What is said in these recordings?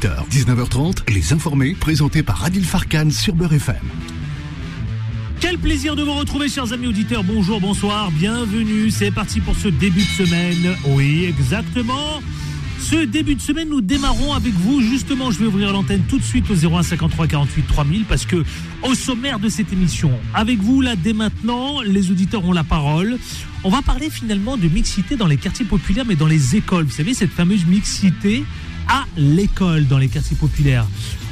18h, 19h30, Les Informés, présentés par Adil Farkan sur Beurre FM. Quel plaisir de vous retrouver, chers amis auditeurs. Bonjour, bonsoir, bienvenue. C'est parti pour ce début de semaine. Oui, exactement. Ce début de semaine, nous démarrons avec vous. Justement, je vais ouvrir l'antenne tout de suite au 0153 48 3000 parce que au sommaire de cette émission, avec vous là dès maintenant, les auditeurs ont la parole. On va parler finalement de mixité dans les quartiers populaires, mais dans les écoles. Vous savez, cette fameuse mixité à l'école dans les quartiers populaires.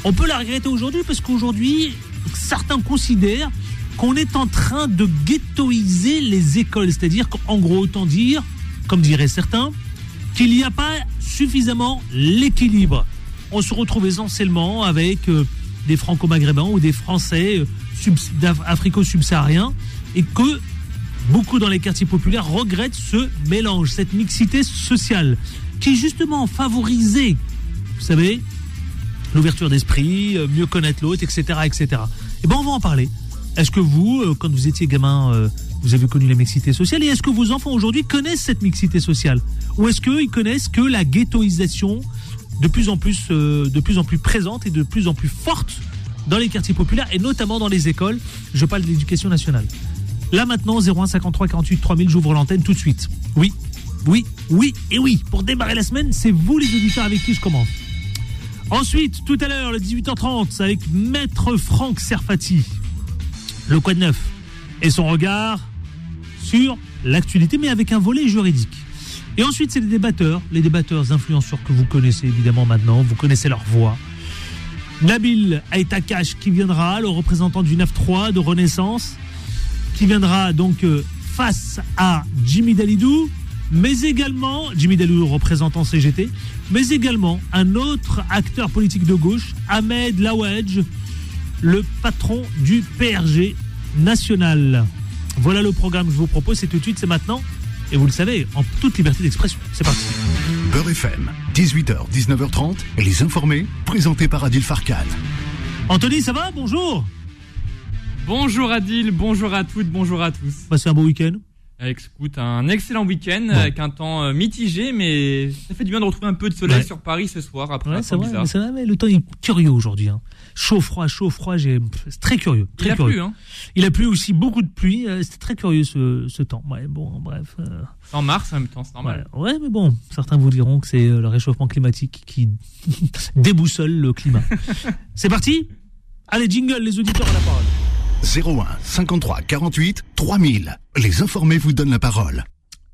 On peut la regretter aujourd'hui parce qu'aujourd'hui, certains considèrent qu'on est en train de ghettoiser les écoles. C'est-à-dire qu'en gros, autant dire, comme diraient certains, qu'il n'y a pas suffisamment l'équilibre. On se retrouve essentiellement avec euh, des franco-maghrébins ou des Français euh, africo-subsahariens et que beaucoup dans les quartiers populaires regrettent ce mélange, cette mixité sociale qui justement favorisait, vous savez, l'ouverture d'esprit, euh, mieux connaître l'autre, etc., etc. Et eh ben on va en parler. Est-ce que vous, euh, quand vous étiez gamin, euh, vous avez connu la mixité sociale Et est-ce que vos enfants aujourd'hui connaissent cette mixité sociale? Ou est-ce qu'ils connaissent que la ghettoisation de plus en plus, de plus en plus présente et de plus en plus forte dans les quartiers populaires et notamment dans les écoles? Je parle de l'éducation nationale. Là maintenant, 01 53 48 3000, j'ouvre l'antenne tout de suite. Oui, oui, oui et oui. Pour démarrer la semaine, c'est vous les auditeurs avec qui je commence. Ensuite, tout à l'heure, le 18h30, avec Maître Franck Serfati, le quoi de neuf, et son regard sur l'actualité, mais avec un volet juridique. Et ensuite, c'est les débatteurs, les débatteurs influenceurs que vous connaissez évidemment maintenant, vous connaissez leur voix. Nabil Aitakash qui viendra, le représentant du 9-3 de Renaissance, qui viendra donc euh, face à Jimmy Dalidou, mais également, Jimmy Dalou représentant CGT, mais également un autre acteur politique de gauche, Ahmed Laouedj, le patron du PRG national. Voilà le programme que je vous propose, c'est tout de suite, c'est maintenant, et vous le savez, en toute liberté d'expression. C'est parti. Beurre FM, 18h, 19h30, et les informés, présentés par Adil Farkan. Anthony, ça va? Bonjour Bonjour Adil, bonjour à toutes, bonjour à tous. Passez un beau week-end Écoute, un excellent week-end avec un temps euh, mitigé, mais ça fait du bien de retrouver un peu de soleil sur Paris ce soir après ouais, c'est vrai, mais le temps est curieux aujourd'hui. Hein. Chaud, froid, chaud, froid, c'est très curieux. Très Il a plu, hein Il a plu aussi beaucoup de pluie, euh, c'était très curieux ce, ce temps. Ouais, bon, bref. Euh... En mars en même temps, c'est normal. Ouais, mais bon, certains vous diront que c'est euh, le réchauffement climatique qui déboussole le climat. c'est parti? Allez, jingle, les auditeurs à la parole. 01 53 48 3000. Les informés vous donnent la parole.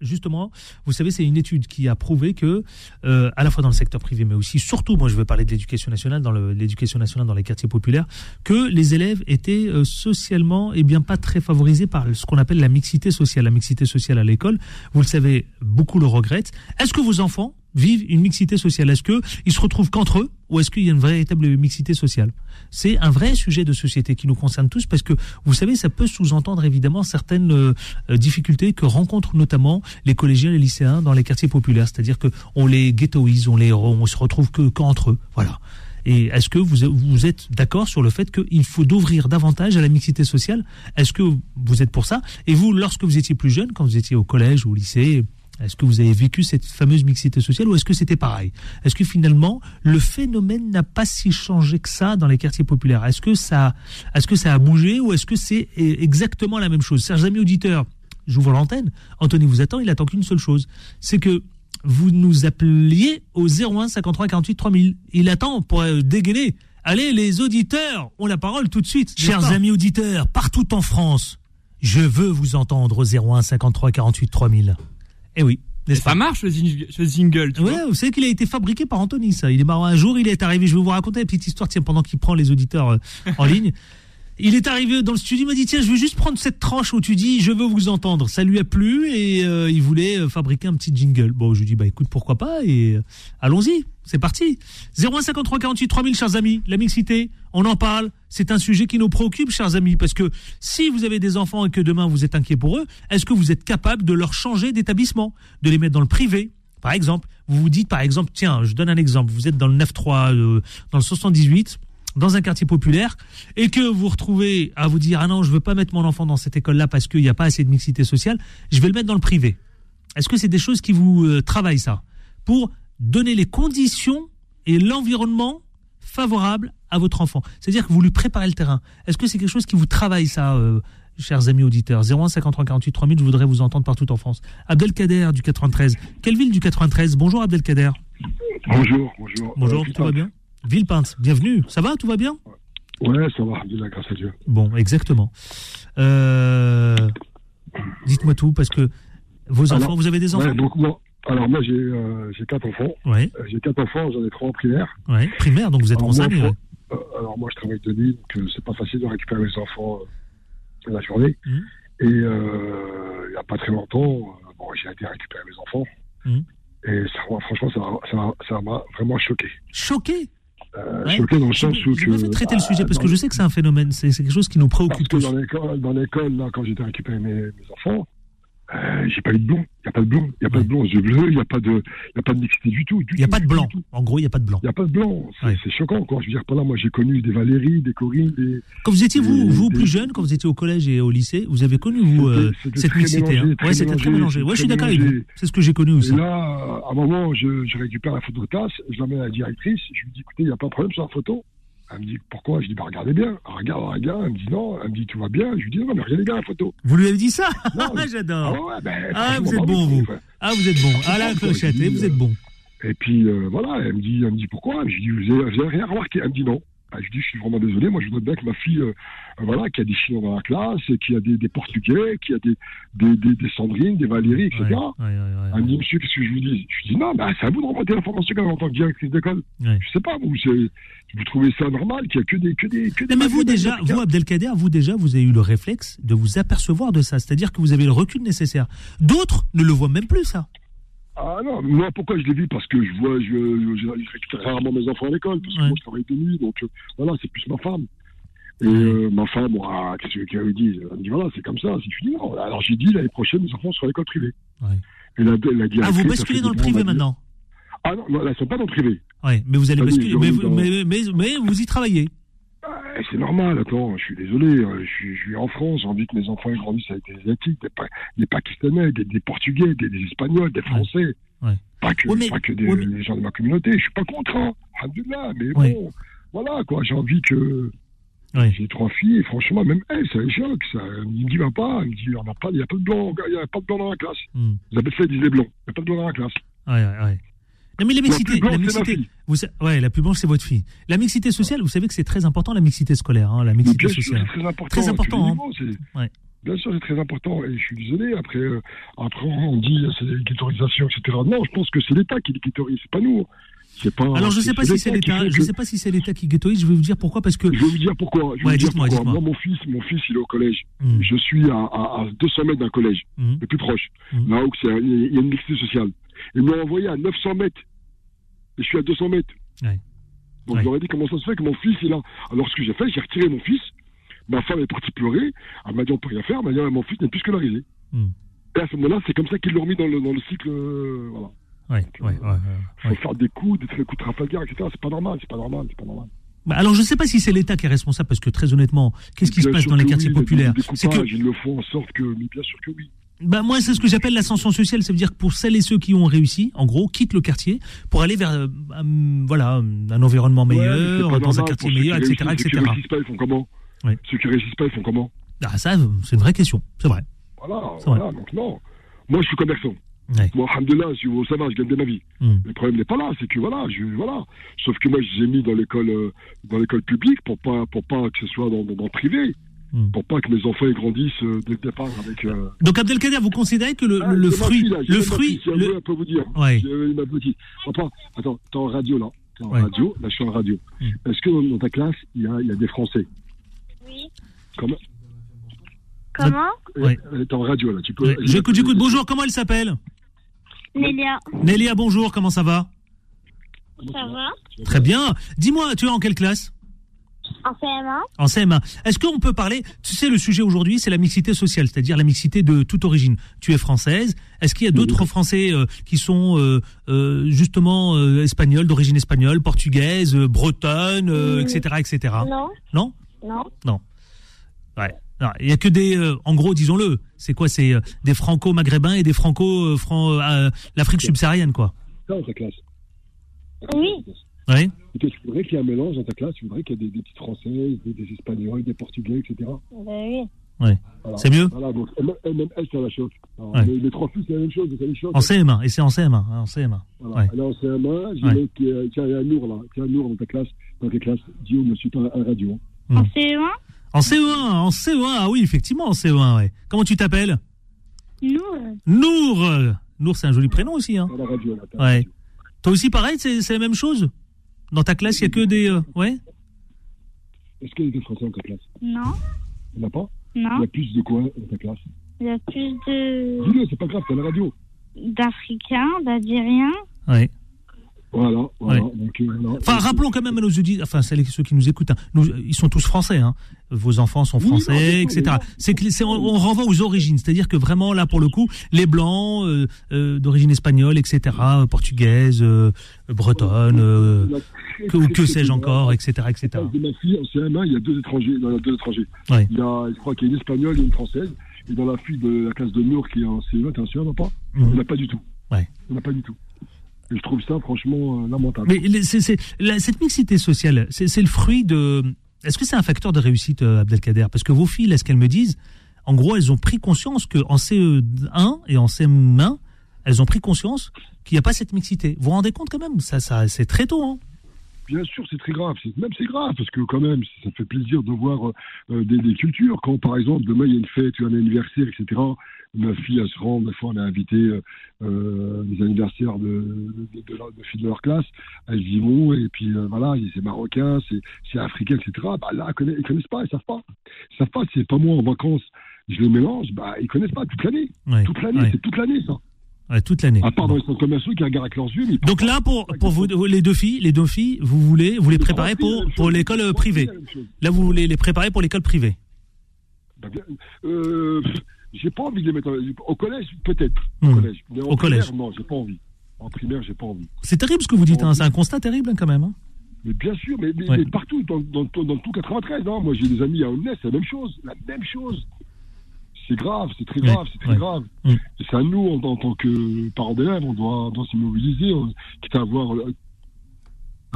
Justement, vous savez, c'est une étude qui a prouvé que, euh, à la fois dans le secteur privé, mais aussi, surtout, moi je veux parler de l'éducation nationale, dans l'éducation nationale dans les quartiers populaires, que les élèves étaient euh, socialement, et eh bien, pas très favorisés par ce qu'on appelle la mixité sociale. La mixité sociale à l'école, vous le savez, beaucoup le regrettent. Est-ce que vos enfants vivent une mixité sociale Est-ce qu'ils se retrouvent qu'entre eux ou est-ce qu'il y a une véritable mixité sociale? C'est un vrai sujet de société qui nous concerne tous parce que, vous savez, ça peut sous-entendre évidemment certaines euh, difficultés que rencontrent notamment les collégiens et les lycéens dans les quartiers populaires. C'est-à-dire qu'on les ghettoise, on, les, on se retrouve que qu'entre eux. Voilà. Et est-ce que vous, vous êtes d'accord sur le fait qu'il faut d'ouvrir davantage à la mixité sociale? Est-ce que vous êtes pour ça? Et vous, lorsque vous étiez plus jeune, quand vous étiez au collège ou au lycée, est-ce que vous avez vécu cette fameuse mixité sociale ou est-ce que c'était pareil? Est-ce que finalement le phénomène n'a pas si changé que ça dans les quartiers populaires? Est-ce que ça, est-ce que ça a bougé ou est-ce que c'est exactement la même chose? Chers amis auditeurs, j'ouvre l'antenne. Anthony vous attend, il attend qu'une seule chose, c'est que vous nous appeliez au 01 53 48 3000. Il attend pour euh, dégainer. Allez, les auditeurs ont la parole tout de suite. Chers amis auditeurs, partout en France, je veux vous entendre au 01 53 48 3000. Eh oui. Ça marche ce jingle, tu ouais, vous savez qu'il a été fabriqué par Anthony, ça. Il est marrant. Un jour, il est arrivé, je vais vous raconter une petite histoire, tiens, pendant qu'il prend les auditeurs euh, en ligne. Il est arrivé dans le studio, il m'a dit tiens, je veux juste prendre cette tranche où tu dis je veux vous entendre. Ça lui a plu et euh, il voulait euh, fabriquer un petit jingle. Bon, je lui dis bah écoute pourquoi pas et euh, allons-y, c'est parti. 0153 48 3000 chers amis, la mixité, on en parle, c'est un sujet qui nous préoccupe chers amis parce que si vous avez des enfants et que demain vous êtes inquiet pour eux, est-ce que vous êtes capable de leur changer d'établissement, de les mettre dans le privé? Par exemple, vous vous dites par exemple tiens, je donne un exemple, vous êtes dans le 9-3 dans le 78 dans un quartier populaire et que vous retrouvez à vous dire ah non je veux pas mettre mon enfant dans cette école là parce qu'il n'y a pas assez de mixité sociale je vais le mettre dans le privé est-ce que c'est des choses qui vous euh, travaillent ça pour donner les conditions et l'environnement favorable à votre enfant? C'est-à-dire que vous lui préparez le terrain. Est-ce que c'est quelque chose qui vous travaille, ça, euh, chers amis auditeurs? 01 53 48 3000, je voudrais vous entendre partout en France. Abdelkader du 93. Quelle ville du 93 Bonjour Abdelkader. Bonjour, bonjour. Bonjour, Euh, tout va bien? Villepinte, bienvenue. Ça va, tout va bien Ouais, ça va, grâce à Dieu. Bon, exactement. Euh, Dites-moi tout, parce que vos Alors, enfants, vous avez des enfants Ouais, donc moi, alors moi j'ai euh, quatre enfants. Ouais, Euh, j'ai quatre enfants, j'en ai trois en primaire. ouais. Primaire, donc vous êtes concerné. ouais. euh, alors moi je travaille de nuit, donc c'est pas facile de récupérer mes enfants la journée. Mhm. Et il n'y a pas très longtemps, bon, j'ai été récupérer mes enfants. Mhm. Et ça, franchement, ça m'a- ça m'a- ça m'a vraiment choqué. Choqué? Euh, Ouais. Choqué dans le Je sens où je que... vais traiter le bah, sujet, parce que je sais que c'est un phénomène, c'est quelque chose qui nous Parce préoccupe que tous. dans l'école, dans l'école, là, quand j'étais récupérer mes, mes enfants, euh, j'ai pas eu de blond. Il n'y a pas de blond. Il n'y a pas de blond aux yeux bleus. Il n'y a pas de, il y a pas de mixité du tout. Il n'y a pas de blanc. En gros, il n'y a pas de blanc. Il n'y a pas de blanc. C'est Ouais. choquant, quoi. Je veux dire, pas là, moi, j'ai connu des Valérie, des Corinne, des. Quand vous étiez, vous, vous plus jeune, quand vous étiez au collège et au lycée, vous avez connu, vous, euh, cette mixité. hein Ouais, c'était très mélangé. Ouais, je suis d'accord avec vous. C'est ce que j'ai connu aussi. Et là, à un moment, je, je récupère la photo de classe, je l'amène à la directrice, je lui dis, écoutez, il n'y a pas de problème sur la photo. Elle me dit, pourquoi? Je dis, bah, regardez bien. Elle regarde, elle regarde, elle me dit, non, elle me dit, tout va bien? Je lui dis, non, mais regardez bien la photo. Vous lui avez dit ça? Ah, J'adore. Ah ouais, ben, Ah, franchement, vous êtes bah bon, vous. enfin. Ah, vous êtes bon. Ah, la clochette, et vous êtes bon. Et puis euh, voilà, elle me dit, elle me dit pourquoi? Je lui dis, vous avez, vous avez rien remarqué Elle me dit non. Ah, je dis, je suis vraiment désolé. Moi, je voudrais bien que ma fille, euh, voilà, qu'il y a des Chinois dans la classe, et y a des, des Portugais, qu'il y a des, des, des, des Sandrines, des Valérie, etc. Ouais, ouais, ouais, ouais, Elle me dit, monsieur, qu'est-ce que je vous dis? Je lui dis, non, bah, c'est à vous de remonter l'information quand même en tant que directrice d'école. Je sais pas, vous, vous trouvez ça normal qu'il y a que des, que des, que des mais vous déjà, vous Abdelkader, vous déjà, vous avez eu le réflexe de vous apercevoir de ça, c'est-à-dire que vous avez le recul nécessaire. D'autres ne le voient même plus ça. Ah non, moi pourquoi je l'ai vu? Parce que je vois, je, je, je récupère rarement mes enfants à l'école, parce que Ouais. moi je travaille de nuit, donc euh, voilà, c'est plus ma femme. Et euh, ma femme, moi, qu'est-ce qu'elle me dit? Elle me dit voilà, c'est comme ça. Si je dis non, alors j'ai dit l'année prochaine, mes enfants seront à l'école privée. Ouais. Et la, la Ah, directrice vous basculez dans le privé grands maintenant? Ah non, non, elles sont pas dans le privé. Ouais, mais vous allez Ah oui, basculer. Mais, mais, mais, mais vous y travaillez. C'est normal, attends, je suis désolé, euh, je suis, je suis en France, j'ai envie que mes enfants ils grandissent avec des Asiatiques, des, Pa- des Pakistanais, des, des Portugais, des, des Espagnols, des Français. Ouais. Pas que, Ouais, mais- pas que des ouais, mais- les gens de ma communauté, je suis pas contre, hein, mais Ouais. bon, voilà, quoi, j'ai envie que. Ouais. J'ai trois filles, et franchement, même elle, ça les choque, ça. Elle me dit, va pas, elle me dit, on n'a pas, il n'y a pas de blanc, il n'y a pas de blanc dans la classe. Hmm. Ils appellent ça, ils disent les blancs, il n'y a pas de blanc dans la classe. Ouais, ouais, ouais. Non, mais la mixité, la mixité, vous, ouais, la plus blanche, c'est votre fille. La mixité sociale, vous savez que c'est très important, la mixité scolaire, hein, la mixité bien sûr, sociale. c'est très important. Très tous important, les hein. niveaux, c'est- Ouais. Bien sûr, c'est très important. Et je suis désolé, après, euh, après on dit c'est l'équitorisation, etc. Non, je pense que c'est l'État qui l'équitorise, c'est pas nous. Pas, Alors, je sais pas si c'est l'État, je sais pas si c'est l'État qui ghettoise, je vais vous dire pourquoi, parce que, Je vais vous dire pourquoi. Je vais Ouais, vous dire dites-moi, pourquoi. dites-moi. Moi, mon fils, mon fils, il est au collège. Hmm, Je suis à, à, à 200 mètres d'un collège, hmm, le plus proche. Là où c'est- il y a une mixité sociale. Ils m'ont envoyé à 900 mètres. Et je suis à 200 mètres. Ouais. Donc Ouais. je leur ai dit comment ça se fait que mon fils est là. Alors ce que j'ai fait, j'ai retiré mon fils. Ma femme est partie pleurer. Elle m'a dit on peut rien faire. Elle m'a dit Ah, mon fils n'est plus scolarisé. Hmm. Et à ce moment-là, c'est comme ça qu'ils l'ont remis dans le, dans le cycle. euh, voilà. ouais, ouais, ouais, ouais, faut ouais. faire des coups, des coups de Trafalgar, etc. C'est pas normal, c'est pas normal, c'est pas normal. Bah, alors, je sais pas si c'est l'État qui est responsable, parce que très honnêtement, qu'est-ce qui se passe dans les quartiers oui, populaires C'est que, Ils le font en sorte que. Mais bien sûr que oui. Bah, moi, c'est ce que j'appelle l'ascension sociale. Ça veut dire que pour celles et ceux qui ont réussi, en gros, quittent le quartier pour aller vers, euh, un- voilà, un environnement meilleur, dans un quartier meilleur, etc., réussissent, etc. Ceux qui réussissent pas, ils font comment? Ouais. Ceux qui réussissent pas, ils font comment? Ah, ça, c'est une vraie question. C'est vrai. Voilà, C'est voilà. Donc non. Moi, je suis commerçant. Ouais. Moi, alhamdoulilah, je ça va, je gagne bien ma vie. Hmm. Le problème n'est pas là, c'est que voilà, je, voilà. Sauf que moi, j'ai mis dans l'école, euh, dans l'école publique pour pas, pour pas que ce soit dans, dans, dans le privé, Hmm. pour pas que mes enfants ils grandissent euh, dès le départ avec. Euh... Donc, Abdelkader, vous considérez que le, Ah, le fruit, fille, là, le fruit, fille, si le- peut vous dire. Ouais. Papa, attends, t'es en radio là. T'es en Ouais. radio. Là, je suis en radio. Hmm. Est-ce que dans, ta classe, il y a, il y a des Français Oui. Comment Comment Ouais. Euh, T'es en radio là. Tu peux. Ouais, J'écoute, j'écoute. Bonjour, comment elle s'appelle Nélia. Nélia, bonjour, comment ça va Ça va Très bien. Dis-moi, tu es en quelle classe En CM1 En CM1. Est-ce qu'on peut parler, tu sais, le sujet aujourd'hui, c'est la mixité sociale, c'est-à-dire la mixité de toute origine. Tu es française. Est-ce qu'il y a d'autres Français euh, qui sont euh, euh, justement euh, espagnols, d'origine espagnole, portugaise, euh, bretonne, euh, Mm. etc., etc. Non. Non? Non. Ouais. Non, Il y a que des, euh, en gros, disons-le, c'est quoi? C'est euh, des franco-maghrébins et des franco, euh, fran- euh, l'Afrique subsaharienne, quoi. Dans ta classe. Oui. Oui. Et tu voudrais qu'il y ait un mélange dans ta classe, tu voudrais qu'il y ait des, des petites françaises, des, des espagnols, des portugais, etc. Ben oui. Ouais. Voilà. C'est mieux Voilà, donc MML, c'est la choc. Alors, Ouais. les, les trois filles, c'est la même chose, c'est la choc. En CM1, et c'est en CM1. hein, en CM1. Voilà. Ouais. Alors, c'est un main, j'ai Ouais. l'autre qui est- tiens, il y a un Nour là, tiens, un Nour dans ta classe, dans tes classes, Guillaume, ne suis pas un radio. Hmm. En CE1, En CE1, en CE1, ah oui, effectivement, en CE1, ouais. Comment tu t'appelles? Nous, Nour Nour, c'est un joli prénom aussi, hein. À la radio, là. t'as Ouais. radio. Toi aussi, pareil, c'est c'est la même chose? Dans ta classe, il y a que des... euh, ouais Est-ce qu'il y a des Français dans ta classe? Non, Il n'y en a pas? Il non. y a plus de quoi dans ta classe? Il y a plus de Dis-le, c'est pas grave, c'est à la radio. d'Africains, d'Algériens. Ouais. Voilà, voilà. Ouais. Donc, euh, voilà. Enfin, rappelons quand même à nos auditeurs, enfin, ceux qui nous écoutent, hein, nous, ils sont tous français, hein. Vos enfants sont Oui, français, non, etc. C'est que on, on renvoie aux origines, c'est-à-dire que vraiment là, pour le coup, les blancs euh, euh, d'origine espagnole, etc., portugaise, euh, bretonne, que, très, que sais-je encore, etc., etc. de ma fille, en CM1, il y a deux étrangers. Il y a deux étrangers. Ouais. Il y a, je crois qu'il y a une espagnole et une française. Et dans la fille de la classe de Nour qui est en CE1, t'es en CE1, non pas? On n'a pas du tout. Ouais. On n'a pas du tout. Je trouve ça franchement euh, lamentable. Mais la- cette mixité sociale, c'est c'est le fruit de. Est-ce que c'est un facteur de réussite, euh, Abdelkader? Parce que vos filles, là, ce qu'elles me disent, en gros, elles ont pris conscience qu'en CE1 et en CM1, elles ont pris conscience qu'il n'y a pas cette mixité. Vous vous rendez compte quand même? Ça, ça c'est très tôt. Hein Bien sûr, c'est très grave. C'est- Même c'est grave parce que quand même, ça fait plaisir de voir euh, des, des cultures. Quand par exemple demain il y a une fête, un anniversaire, etc. Ma fille, elle se rend. Des fois, on a invité euh, euh, les anniversaires de, de, de, leur- de filles de leur classe. Elles y vont et puis euh, voilà, c'est marocain, c'est africain, etc. Bah là, ils connaissent, ils connaissent pas, ils savent pas. Ils savent pas. C'est pas moi en vacances. Je les mélange. Bah ils connaissent pas toute l'année. Ouais, Toute l'année, ouais. c'est toute l'année ça. Ouais, toute l'année. À part dans les centres commerciaux qui regardent avec leurs yeux. Donc là, pour, pour vous, les deux filles, les deux filles, vous voulez, vous les préparez pour, pour l'école euh, privée. Là, vous voulez les préparer pour l'école privée. Bah, euh, j'ai pas envie de les mettre en- au collège, peut-être. Hmm. Au collège. Mais Au primaire, collège. non, j'ai pas envie. En primaire, j'ai pas envie. C'est terrible ce que vous dites. Hein. C'est un constat terrible hein, quand même. hein. Mais bien sûr, mais, mais- Ouais. mais partout, dans, dans, dans, dans tout 93, hein. moi j'ai des amis à Omnes, c'est la même chose, la même chose. C'est grave, c'est très grave, c'est très grave. Mm. Et c'est à nous, en, en tant que parents d'élèves, on doit, doit on- quitte à avoir. euh,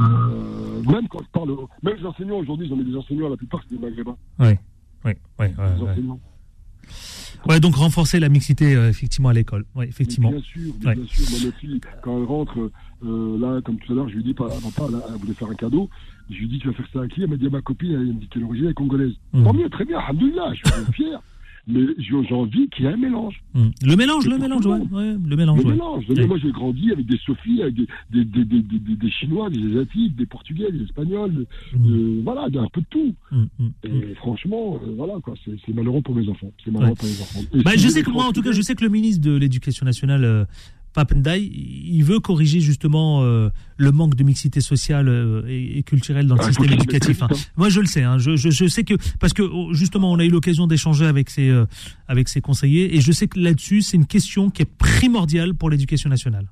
euh, même quand je parle, même les enseignants aujourd'hui, j'en ai des enseignants, la plupart c'est des maghrébins. Ouais, ouais, ouais, ouais, ouais. donc renforcer la mixité euh, effectivement à l'école. Ouais, Mais effectivement. Bien sûr, Ouais. bien sûr. Moi, ma fille, quand elle rentre, euh, là, comme tout à l'heure, je lui dis, pas, papa, là, elle voulait faire un cadeau. Je lui dis, tu vas faire ça à qui? Elle m'a dit, à ma copine, elle me dit qu'elle est originaire congolaise. Mhm. Tant mieux, très bien, alhamdoulilah, je suis fier. Mais j'ai envie qu'il y ait un mélange. Mm. Le mélange, le mélange, ouais, le mélange, Le ouais. mélange. Ouais. Moi, j'ai grandi avec des Sophies, avec des, des, des, des, des, Chinois, des Asiatiques, des Portugais, des Espagnols, Mm. euh, voilà, un peu de tout. Mm, mm, Et franchement, euh, voilà, quoi, c'est malheureux pour mes enfants. C'est malheureux pour mes enfants. Bah, je sais que moi, en tout cas, je sais que le ministre de l'Éducation nationale, euh, Papendai, il veut corriger justement euh, le manque de mixité sociale euh, et, et culturelle dans le Ah, système éducatif. hein. Moi, je le sais. hein. Je, je, je sais que parce que oh, justement, on a eu l'occasion d'échanger avec ses euh, avec ses conseillers, et je sais que là-dessus, c'est une question qui est primordiale pour l'éducation nationale.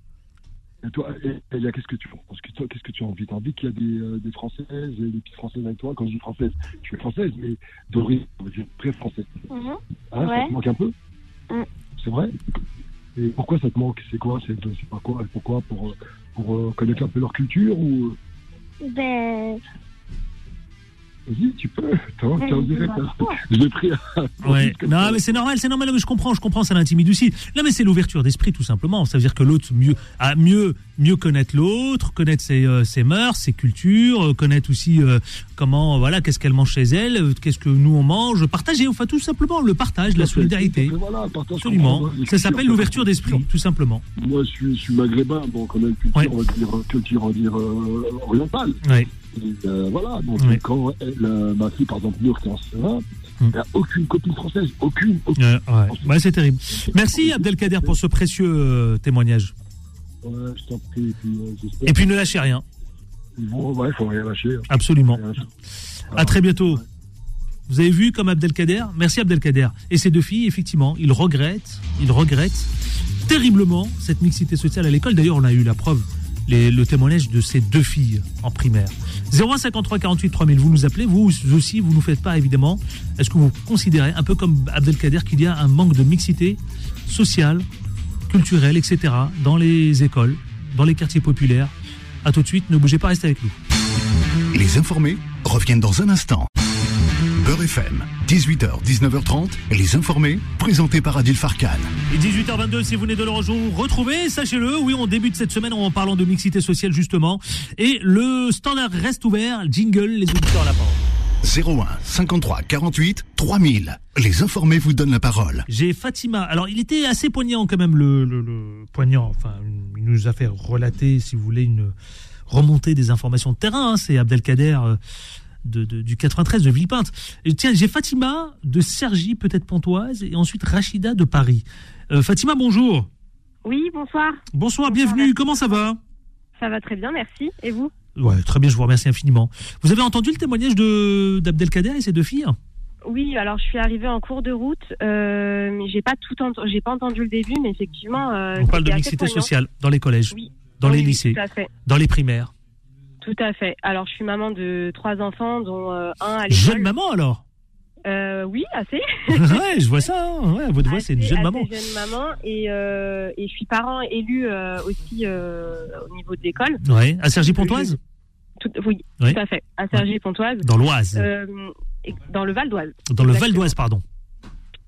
Et toi, qu'est-ce que tu penses Qu'est-ce que tu as envie? Tu as envie qu'il y a des, euh, des Françaises, et des petites Françaises avec toi? Quand je dis française, tu es française, mais d'origine je suis très française. Mhm. Hein, Ça Ouais. te manque un peu? Mm. C'est vrai? Et pourquoi ça te manque? C'est quoi? C'est pas quoi? Pourquoi? Pour, euh, pour euh, connaître un peu leur culture ou... euh, Ben, Vas-y, tu peux. Attends, Mais t'es en je direct. vois pas. Je l'ai pris. Ouais. Non, mais c'est normal, c'est normal. mais je comprends, je comprends, ça l'intimide aussi. Non, mais c'est l'ouverture d'esprit, tout simplement. Ça veut dire que l'autre mieux, a mieux, mieux connaître l'autre, connaître ses, euh, ses mœurs, ses cultures, euh, connaître aussi euh, comment, voilà, qu'est-ce qu'elle mange chez elle, euh, qu'est-ce que nous on mange, partager, enfin tout simplement le partage, la solidarité. Voilà, partage, Absolument. Ça s'appelle l'ouverture d'esprit, tout simplement. Moi, je suis, je suis maghrébin, donc on a une culture, Ouais. on va dire, culture, on va dire, euh, orientale. Ouais. Euh, voilà, donc quand elle, euh, ma fille, par exemple, Nour, qui est en CE1, Mm. elle n'a aucune copine française, aucune, aucune. Euh, ouais. Ouais, c'est terrible. Merci Abdelkader pour ce précieux euh, témoignage. Ouais, je t'en prie, et puis euh, Et puis ne lâchez rien, vont, ouais, faut rien lâcher. hein. absolument. Rien lâcher. À très bientôt. Vous avez vu comme Abdelkader? Merci Abdelkader. Et ces deux filles, effectivement, ils regrettent, ils regrettent terriblement cette mixité sociale à l'école. D'ailleurs, on a eu la preuve, le témoignage de ces deux filles en primaire. 0153 48 3000, vous nous appelez, vous aussi, vous nous faites pas évidemment. Est-ce que vous considérez, un peu comme Abdelkader, qu'il y a un manque de mixité sociale, culturelle, etc., dans les écoles, dans les quartiers populaires? À tout de suite, ne bougez pas, restez avec nous. Les informés reviennent dans un instant. Beurre FM, 18h, 19h30, les informés, présentés par Adil Farkan. Et 18h22, si vous venez de le retrouvez, sachez-le, oui, on débute cette semaine en parlant de mixité sociale justement. Et le standard reste ouvert, jingle, les auditeurs à la parole. 01 53 48 3000. Les informés vous donnent la parole. J'ai Fatima. Alors, il était assez poignant quand même, le, le- le- poignant. Enfin, il nous a fait relater, si vous voulez, une remontée des informations de terrain. hein. C'est Abdelkader euh, de, de- du 93 de Villepinte. Et tiens, j'ai Fatima de Cergy, peut-être Pontoise, et ensuite Rachida de Paris. Euh, Fatima, bonjour. Oui, bonsoir. Bonsoir, Bonsoir, bienvenue. merci. Comment ça va? Ça va très bien, merci. Et vous? Ouais, très bien, je vous remercie infiniment. Vous avez entendu le témoignage de d'Abdelkader et ses deux filles? Oui, alors je suis arrivée en cours de route, euh, mais j'ai pas tout j'ai pas entendu le début, mais effectivement. euh, On parle de mixité poignant. sociale dans les collèges, Oui. dans les Oui, oui, lycées, fait. dans les primaires. Tout à fait. Alors je suis maman de trois enfants, dont euh, un à l'école. Jeune maman alors? Euh, oui, assez. Ouais, je vois ça. hein. Ouais, votre voix, c'est une jeune assez maman. jeune maman et, euh, et je suis parent élu euh, aussi au niveau de l'école. Ouais, à Cergy-Pontoise Tout, oui, tout à fait. À Cergy-Pontoise, Dans l'Oise. dans le Val d'Oise. dans le Val d'Oise, pardon.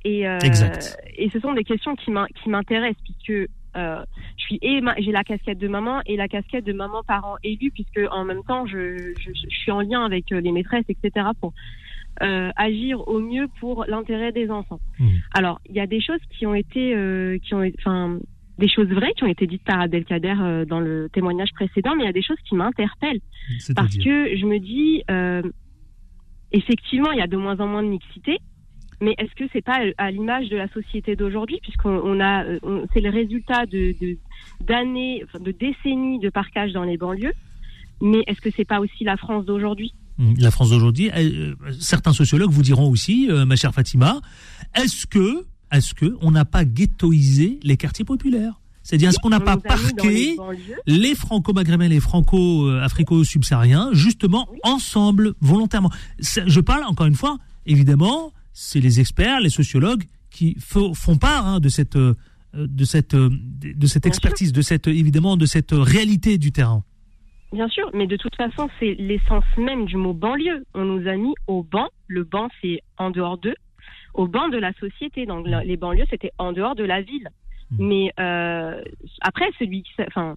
Et, Exact. Et ce sont des questions qui m'intéressent puisque euh, je suis et j'ai la casquette de maman et la casquette de maman parent élu puisque en même temps je, je, je suis en lien avec euh, les maîtresses etc pour euh, agir au mieux pour l'intérêt des enfants. Hmm. Alors il y a des choses qui ont été euh, qui ont enfin des choses vraies qui ont été dites par Abdelkader euh, dans le témoignage précédent mais il y a des choses qui m'interpellent parce que je me dis, effectivement, il y a de moins en moins de mixité, mais est-ce que c'est pas à l'image de la société d'aujourd'hui, puisqu'on on a, euh, c'est le résultat de d'années, de décennies de parquage dans les banlieues, mais est-ce que c'est pas aussi la France d'aujourd'hui? Hum, La France d'aujourd'hui, euh, euh, certains sociologues vous diront aussi, euh, ma chère Fatima, est-ce que, est-ce que on n'a pas ghettoisé les quartiers populaires? C'est-à-dire, est-ce qu'on n'a pas les parqué banlieues. les franco-maghrébins, les franco-africo-subsahariens, justement, ensemble, volontairement? Je parle, encore une fois, évidemment, c'est les experts, les sociologues qui fo- font part hein, de cette, euh, de cette, euh, de cette Bien expertise, de cette, évidemment, de cette réalité du terrain. Bien sûr, mais de toute façon, c'est l'essence même du mot banlieue. On nous a mis au banc. Le banc, c'est en dehors d'eux, au banc de la société. Donc les banlieues, c'était en dehors de la ville. Mhm. Mais euh, après, celui enfin,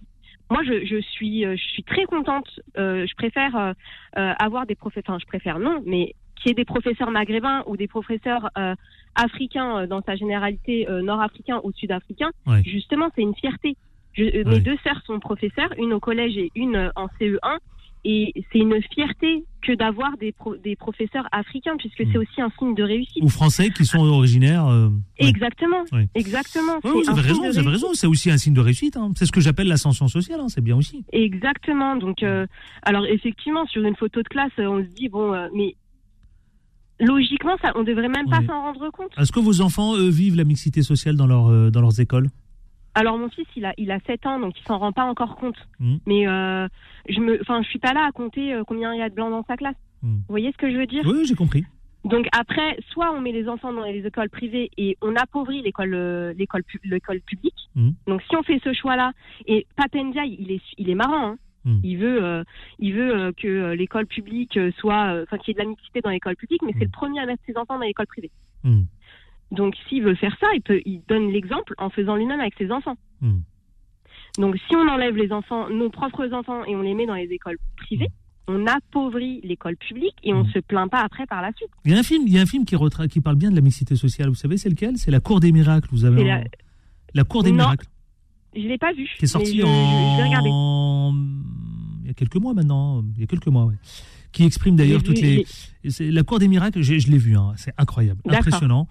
moi, je, je suis, euh, je suis très contente. Euh, je préfère euh, euh, avoir des professeurs. Enfin, je préfère non, mais qu'il y ait des professeurs maghrébins ou des professeurs euh, africains euh, dans sa généralité euh, nord-africains ou sud-africains. Ouais. Justement, c'est une fierté. Je, Ouais. Mes deux sœurs sont professeurs, une au collège et une en CE1. Et c'est une fierté que d'avoir des, pro- des professeurs africains, puisque Mm. c'est aussi un signe de réussite. Ou français qui sont originaires. euh, ouais. Exactement, Ouais. exactement. Ouais, vous avez raison, vous avez raison. C'est aussi un signe de réussite. hein. C'est ce que j'appelle l'ascension sociale. hein. C'est bien aussi. Exactement. Donc, euh, alors effectivement, sur une photo de classe, on se dit bon, euh, mais logiquement, ça, on devrait même pas Oui. s'en rendre compte. Est-ce que vos enfants eux, vivent la mixité sociale dans, leur, euh, dans leurs écoles? Alors mon fils, il a, il a 7 ans, donc il s'en rend pas encore compte. Mhm. Mais euh, je me, enfin, je suis pas là à compter euh, combien il y a de blancs dans sa classe. Mhm. Vous voyez ce que je veux dire? Oui, j'ai compris. Donc après, soit on met les enfants dans les écoles privées et on appauvrit l'école, l'école, l'école publique. Mhm. Donc si on fait ce choix-là, et Papendia, il est, il est marrant. Hein. Mhm. Il veut, euh, il veut euh, que euh, l'école publique soit, enfin qu'il y ait de la mixité dans l'école publique, mais c'est Mhm. le premier à mettre ses enfants dans l'école privée. Mhm. Donc s'il veut faire ça, il peut, il donne l'exemple en faisant lui-même avec ses enfants. Donc si on enlève les enfants, nos propres enfants, et on les met dans les écoles privées, on appauvrit l'école publique et on Mhm. se plaint pas après par la suite. Il y a un film, il y a un film qui, retra- qui parle bien de la mixité sociale. Vous savez, c'est lequel? C'est La Cour des miracles. Vous avez en- la- La Cour des Non, miracles, Je l'ai pas vu. qui est sorti je, je- je vais regarder. en il y a quelques mois maintenant. Il y a quelques mois, ouais. Qui exprime d'ailleurs toutes vu- les. La Cour des miracles, je l'ai vu. hein. C'est incroyable, impressionnant.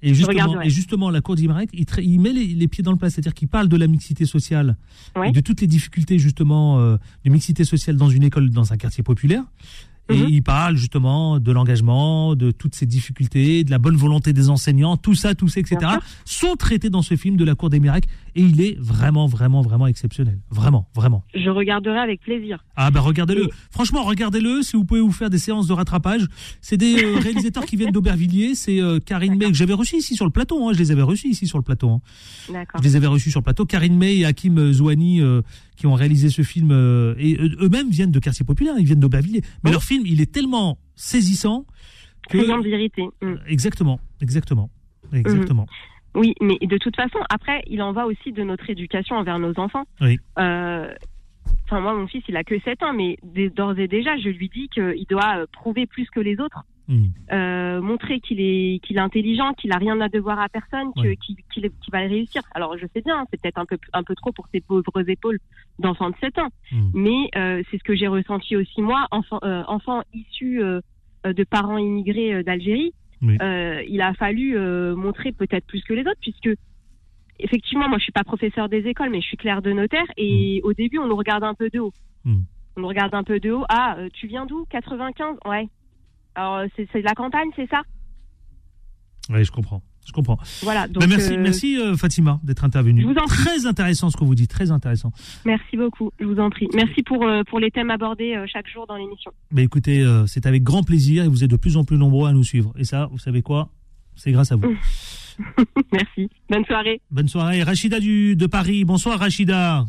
Et justement, regarderai. et justement, la Cour des miracles, il, met les, les pieds dans le plat, c'est-à-dire qu'il parle de la mixité sociale Ouais. et de toutes les difficultés justement euh, de mixité sociale dans une école, dans un quartier populaire. Et Mhm. il parle justement de l'engagement, de toutes ces difficultés, de la bonne volonté des enseignants, tout ça, tout ça, etc. Sont traités dans ce film de la Cour des miracles. Et il est vraiment, vraiment, vraiment exceptionnel. Vraiment, vraiment. Je regarderai avec plaisir. Ah bah regardez-le. Franchement, regardez-le. Si vous pouvez vous faire des séances de rattrapage, c'est des euh, réalisateurs qui viennent d'Aubervilliers. C'est euh, Karine May que j'avais reçu ici sur le plateau. hein. Je les avais reçus ici sur le plateau. hein. D'accord. Je les avais reçus sur le plateau. Karine May et Hakim Zouani euh, qui ont réalisé ce film et eux- eux-mêmes viennent de quartier populaire. Ils viennent d'Aubervilliers. Mais Oh. leur film, il est tellement saisissant que C'est de vérité. Mm. exactement, exactement, exactement. Oui, mais de toute façon, après, il en va aussi de notre éducation envers nos enfants. Oui. Euh, Enfin, moi, mon fils, il a que 7 ans, mais d'ores et déjà, je lui dis qu'il doit euh, prouver plus que les autres, Mm. euh, montrer qu'il est, qu'il est intelligent, qu'il a rien à devoir à personne, que- qu'il qu'il est- qu'il va réussir. Alors, je sais bien, c'est peut-être un peu, un peu trop pour ses pauvres épaules d'enfant de 7 ans, Mm. mais euh, c'est ce que j'ai ressenti aussi moi, enfant, euh, enfant issu euh, euh, de parents immigrés euh, d'Algérie. Oui. Euh, il a fallu euh, montrer peut-être plus que les autres, puisque effectivement, moi, je suis pas professeur des écoles, mais je suis clerc de notaire, et au début, on nous regarde un peu de haut. Mm. On nous regarde un peu de haut. Ah, euh, tu viens d'où? 95 Ouais. Alors, c'est c'est de la campagne, c'est ça? Oui, je comprends. Je comprends. Voilà. Donc, Bah, merci, euh, merci euh, Fatima d'être intervenue. Je vous en prie. Très intéressant ce que vous dites, très intéressant. merci beaucoup. Je vous en prie. Merci pour euh, pour les thèmes abordés euh, chaque jour dans l'émission. Mais écoutez, euh, c'est avec grand plaisir et vous êtes de plus en plus nombreux à nous suivre. Et ça, vous savez quoi? C'est grâce à vous. merci. Bonne soirée. Bonne soirée. Rachida du, de Paris. Bonsoir Rachida.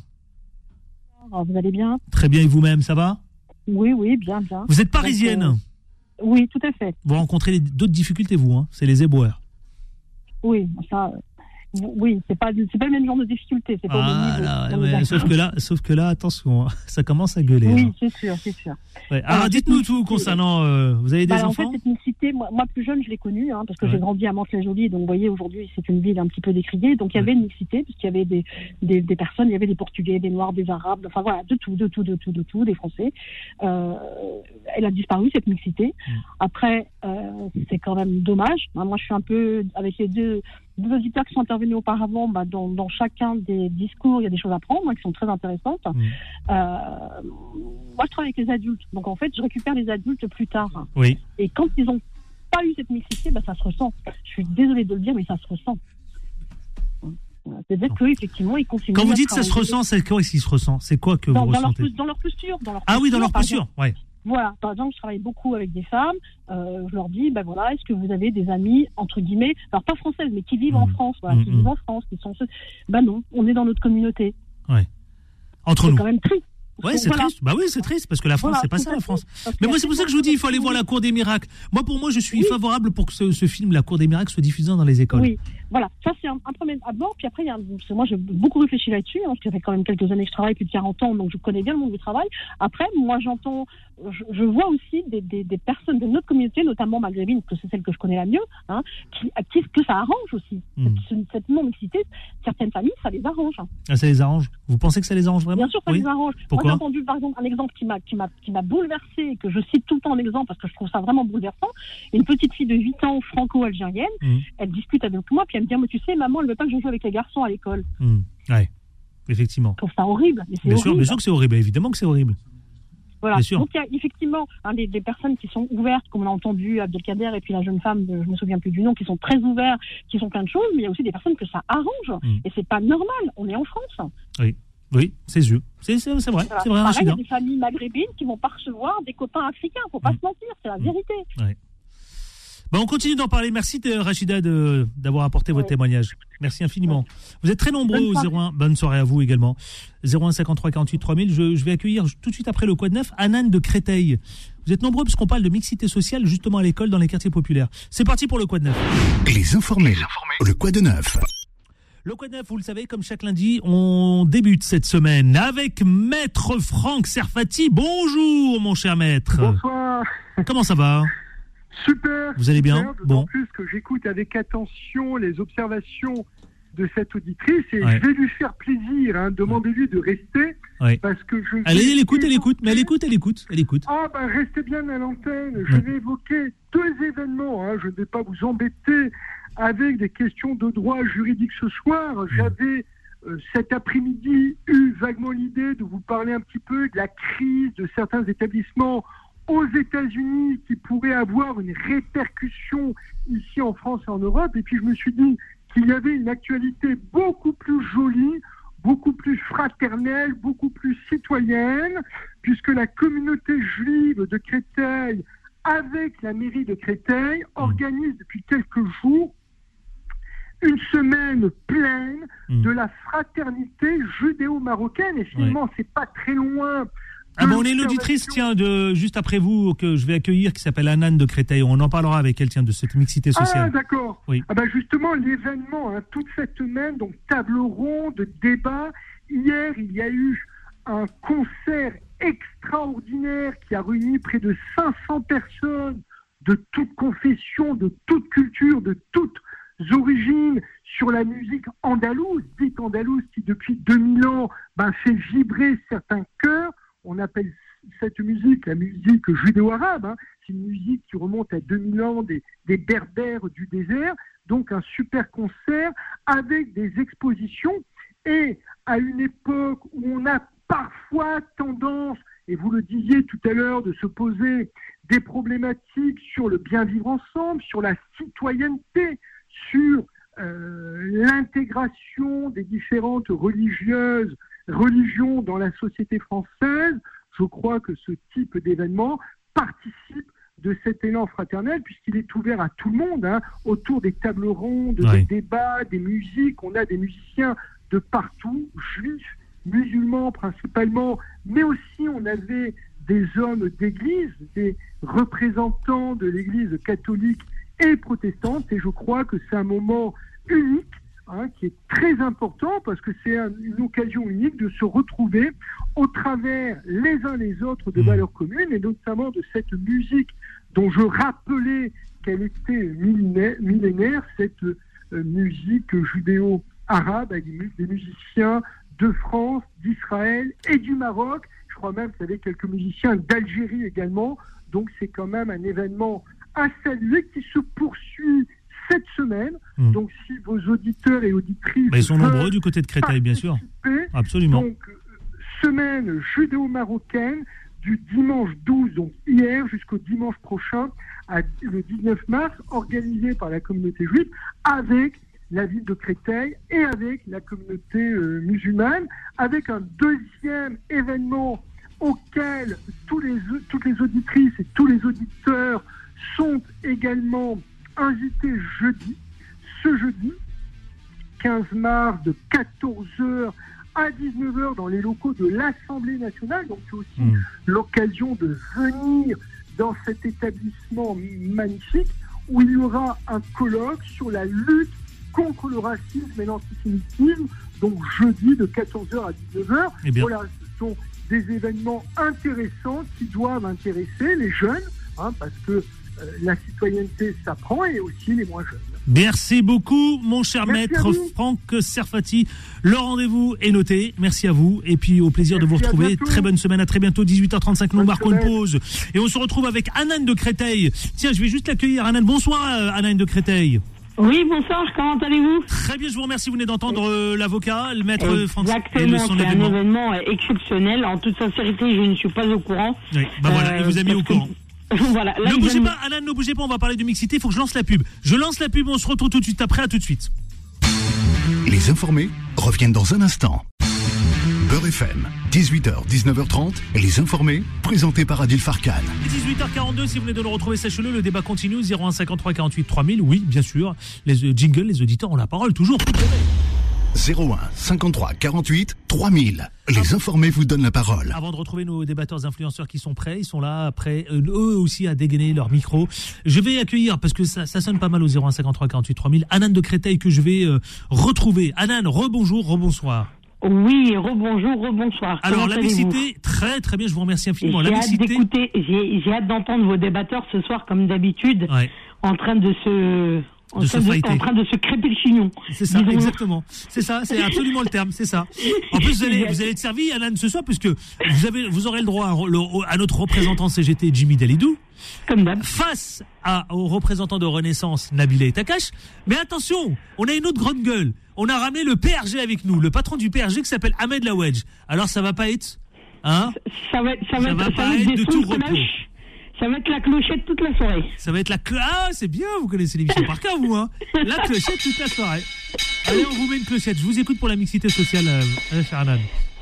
Alors, vous allez bien? Très bien et vous-même, ça va? Oui, oui, bien, bien. Vous êtes parisienne? Donc, Oui, tout à fait. Vous rencontrez d'autres difficultés, vous, hein c'est les éboueurs. Oui, ça, euh, oui, c'est pas, pas le même genre de difficulté. Pas au même Ah, niveau. là, ouais, sauf que là, sauf que là, attention, hein, ça commence à gueuler. Oui, hein. c'est sûr, c'est sûr. Ouais. Alors, Alors, dites-nous tout concernant. euh, vous avez des Bah, en fait, enfants cette mixité, moi, moi, plus jeune, je l'ai connue, hein, parce que Ouais. j'ai grandi à Mantes-la-Jolie, donc vous voyez, aujourd'hui, c'est une ville un petit peu décriée. Donc il y avait une mixité, puisqu'il y avait des, des, des personnes, il y avait des Portugais, des Noirs, des Arabes, enfin voilà, de tout, de tout, de tout, de tout, des Français. Euh, elle a disparu, cette mixité. Après, euh, c'est quand même dommage. Hein, Moi, je suis un peu, avec les deux, deux auditeurs qui sont intervenus auparavant, bah, dans, dans chacun des discours, il y a des choses à prendre, hein, qui sont très intéressantes. Mm. Euh, moi, je travaille avec les adultes. Donc, en fait, je récupère les adultes plus tard. Oui. Et quand ils n'ont pas eu cette mixité, bah, ça se ressent. Je suis désolée de le dire, mais ça se ressent. C'est-à-dire qu'effectivement, ils continuent. Quand vous dites ça se ressent, c'est quoi qui se ressent? C'est quoi que dans, vous dans ressentez? dans leur posture. Dans leur Ah oui, dans leur posture. Ouais. Voilà, par exemple, je travaille beaucoup avec des femmes. euh, je leur dis, ben voilà, est-ce que vous avez des amis entre guillemets, alors pas françaises, mais qui vivent en Mhm. France, voilà, qui Mhm. vivent en France, qui sont. Ben non, on est dans notre communauté. Entre C'est nous. quand même triste. Ouais, c'est Voilà. triste. Bah oui, c'est triste parce que la France, Voilà, c'est pas ça la. France. Mais moi, c'est pour ça que je vous dis, il faut aller voir la Cour des miracles. Moi, pour moi, je suis favorable pour que ce, ce film, La Cour des miracles, soit diffusé dans les écoles. Oui, voilà, ça c'est un, un premier abord. Puis après, il y a, moi j'ai beaucoup réfléchi là-dessus, hein, parce que ça fait quand même quelques années que je travaille, plus de 40 ans, donc je connais bien le monde du travail. Après, moi j'entends, je, je vois aussi des, des, des personnes de notre communauté, notamment maghrébine, parce que c'est celle que je connais la mieux, hein, qui, qui que ça arrange aussi. Hmm. Cette, cette non-mixité, certaines familles, ça les arrange. hein. Ah, ça les arrange. Vous pensez que ça les arrange vraiment? Bien sûr, ça Oui. les arrange. Pourquoi? Moi, j'ai entendu, par exemple, un exemple qui m'a, qui m'a, qui m'a bouleversé, que je cite tout le temps en exemple parce que je trouve ça vraiment bouleversant. Une petite fille de 8 ans, franco-algérienne, Mhm. elle discute avec moi, puis elle me dit, Ah, moi, tu sais, maman, elle veut pas que je joue avec les garçons à l'école. Hmm. Ouais. Effectivement. Je trouve ça horrible. Mais Bien sûr, bien sûr que c'est horrible. Évidemment que c'est horrible. Voilà. Donc, il y a effectivement hein, des, des personnes qui sont ouvertes, comme on a entendu Abdelkader et puis la jeune femme, de- je me souviens plus du nom, qui sont très ouverts, qui sont plein de choses, mais il y a aussi des personnes que ça arrange. Mhm. Et c'est pas normal. On est en France. Oui, c'est sûr. C'est vrai. Voilà. C'est vrai, Pareil, il y a des familles maghrébines qui vont pas recevoir des copains africains. Faut pas Mhm. se mentir, c'est la Mhm. vérité. Bah, on continue d'en parler. Merci de, Rachida de- d'avoir apporté votre témoignage. Merci infiniment. Vous êtes très nombreux Bonne au soirée. 01. Bonne soirée à vous également. 01 53 48 3000. Je, je vais accueillir tout de suite après le Quad 9 Anan de Créteil. Vous êtes nombreux parce qu'on parle de mixité sociale justement à l'école dans les quartiers populaires. C'est parti pour le Quad 9. Les informés. Le quoi de neuf Le Quad 9, vous le savez, comme chaque lundi, on débute cette semaine avec Maître Franck Serfati. Bonjour mon cher maître. Bonsoir. Comment ça va? Super. Vous allez bien Bon. plus que j'écoute avec attention les observations de cette auditrice et Ouais. je vais lui faire plaisir. Hein, Demandez-lui de rester Ouais. parce que je. Elle, vais elle écoute, elle écoute, mais elle écoute, elle écoute, elle écoute. Ah ben restez bien à l'antenne. Je Ouais. vais évoquer deux événements. Hein. Je ne vais pas vous embêter avec des questions de droit juridique ce soir. J'avais euh, cet après-midi eu vaguement l'idée de vous parler un petit peu de la crise de certains établissements aux États-Unis qui pourrait avoir une répercussion ici en France et en Europe. Et puis je me suis dit, qu'il y avait une actualité beaucoup plus jolie, beaucoup plus fraternelle, beaucoup plus citoyenne, puisque la communauté juive de Créteil, avec la mairie de Créteil, organise depuis quelques jours une semaine pleine Mm. de la fraternité judéo-marocaine. Et finalement, c'est pas très loin. Ah ben, on est l'auditrice, tiens, de juste après vous que je vais accueillir, qui s'appelle Anan de Créteil. On en parlera avec elle, tiens, de cette mixité Ah, sociale. d'accord. Oui. Ah bah justement, l'événement, hein, toute cette semaine, donc table ronde, débat. Hier, il y a eu un concert extraordinaire qui a réuni près de 500 personnes de toute confession, de toute culture, de toutes origines sur la musique andalouse, dite andalouse, qui depuis 2000 ans ben, fait vibrer certains cœurs. On appelle cette musique la musique judéo-arabe. hein. C'est une musique qui remonte à 2000 ans des, berbères du désert. Donc un super concert avec des expositions. Et à une époque où on a parfois tendance, et vous le disiez tout à l'heure, de se poser des problématiques sur le bien vivre ensemble, sur la citoyenneté, sur euh, l'intégration des différentes religieuses, religions dans la société française, je crois que ce type d'événement participe de cet élan fraternel puisqu'il est ouvert à tout le monde, hein, autour des tables rondes, des débats, des musiques. On a des musiciens de partout, juifs, musulmans principalement, mais aussi on avait des hommes d'église, des représentants de l'église catholique et protestante. Et je crois que c'est un moment unique hein, qui est très important parce que c'est un- une occasion unique de se retrouver au travers les uns les autres de Mhm. valeurs communes et notamment de cette musique dont je rappelais qu'elle était millénaire, millénaire, cette euh, musique judéo-arabe avec des musiciens de France, d'Israël et du Maroc. Je crois même qu'il y avait quelques musiciens d'Algérie également. Donc c'est quand même un événement à saluer qui se poursuit cette semaine. Mhm. Donc si vos auditeurs et auditrices Bah, ils sont nombreux du côté de Créteil, bien sûr. Absolument. donc, euh, semaine judéo-marocaine du dimanche 12, donc hier, jusqu'au dimanche prochain, à, le 19 mars, organisée par la communauté juive, avec la ville de Créteil et avec la communauté euh, musulmane, avec un deuxième événement auquel tous les, toutes les auditrices et tous les auditeurs sont également invités jeudi, ce jeudi, 15 mars de 14h à 19h dans les locaux de l'Assemblée nationale. Donc c'est aussi Mm. l'occasion de venir dans cet établissement magnifique où il y aura un colloque sur la lutte contre le racisme et l'antisémitisme, donc jeudi de 14h à 19h. Eh. Voilà, ce sont des événements intéressants qui doivent intéresser les jeunes, hein, parce que la citoyenneté s'apprend et aussi les moins jeunes. Merci beaucoup, mon cher Merci maître. Franck Serfati. Le rendez-vous est noté. Merci à vous. Et puis, au plaisir de vous retrouver. Très bonne semaine. À très bientôt. 18h35. Nous Bonne marquons une pause. Et on se retrouve avec Anan de Créteil. Tiens, je vais juste l'accueillir. Anan, bonsoir, euh, Anan de Créteil. Oui, bonsoir, comment allez-vous? Très bien, je vous remercie. Vous venez d'entendre euh, l'avocat, le maître Franck et le- Exactement, c'est un événement. euh, exceptionnel. En toute sincérité, je ne suis pas au courant. Oui, bah voilà, Euh, il vous a mis au courant. voilà, là, Ne bougez pas, Anan, ne bougez pas, on va parler de mixité, il faut que je lance la pub. Je lance la pub, on se retrouve tout de suite après, à tout de suite. Les informés reviennent dans un instant. Beurre FM, 18h, 19h30, les informés, présentés par Adil Farkan. 18h42, si vous venez de le retrouver, sachez-le, le débat continue, 0153 48 3000, oui, bien sûr, les euh, jingles, les auditeurs ont la parole, toujours. 01 53 48 3000. Les informés vous donnent la parole. Avant de retrouver nos débatteurs influenceurs qui sont prêts, ils sont là, prêts, euh, eux aussi à dégainer leur micro. Je vais accueillir, parce que ça, ça sonne pas mal au 01 53 48 3000, Anan de Créteil que je vais euh, retrouver. Anan, rebonjour, rebonsoir. Oui, rebonjour, rebonsoir. Alors, Comment la mixité, très très bien, je vous remercie infiniment. J'ai hâte d'écouter, j'ai hâte d'entendre vos débatteurs ce soir, comme d'habitude, ouais, en train de se, De fighter. en train de se crêper le chignon. c'est ça, exactement. C'est ça, c'est absolument le terme, c'est ça. En plus, vous allez, vous allez être servi, Anan, ce soir, puisque vous, avez, vous aurez le droit à, le- à notre représentant CGT, Jimmy Dalidou. Comme d'hab. face à, aux représentants de Renaissance, Nabila et Takash. Mais attention, on a une autre grande gueule. On a ramené le PRG avec nous, le patron du PRG qui s'appelle Ahmed Lawedge. Alors ça va pas être, hein Ça va, ça va, Ça va ça va être être de tout repos. Ça va être la clochette toute la soirée. Ça va être la clochette. Ah, c'est bien, vous connaissez l'émission par cœur, vous, hein La clochette toute la soirée. Allez, on vous met une clochette. Je vous écoute pour la mixité sociale, euh, Charnan.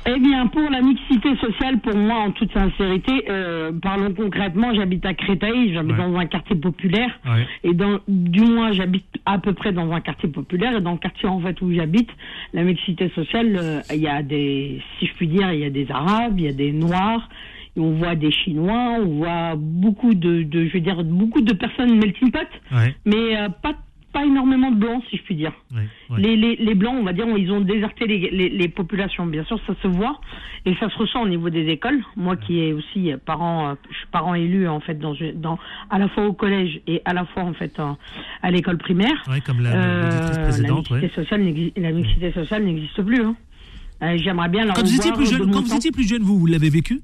Eh bien, pour la mixité sociale, pour moi, en toute sincérité, euh, parlons concrètement, j'habite à Créteil, j'habite Ouais. dans un quartier populaire, Ouais. et dans, du moins, j'habite à peu près dans un quartier populaire, et dans le quartier en fait où j'habite, la mixité sociale, euh, il y a des, si je puis dire, il y a des Arabes, il y a des Noirs, on voit des Chinois, on voit beaucoup de, de je veux dire, beaucoup de personnes melting pot, Ouais, mais euh, pas pas énormément de blancs, si je puis dire. ouais, ouais. Les, les, les blancs, on va dire, ils ont déserté les, les, les populations. Bien sûr, ça se voit et ça se ressent au niveau des écoles. Moi, qui est aussi parent, euh, je suis parent élu en fait dans, dans à la fois au collège et à la fois en fait en- à l'école primaire. Ouais, comme la Euh, la mixité sociale, la mixité sociale n'existe plus. Hein. Euh, J'aimerais bien Quand vous étiez jeune, quand vous étiez plus jeune, vous, vous l'avez vécu?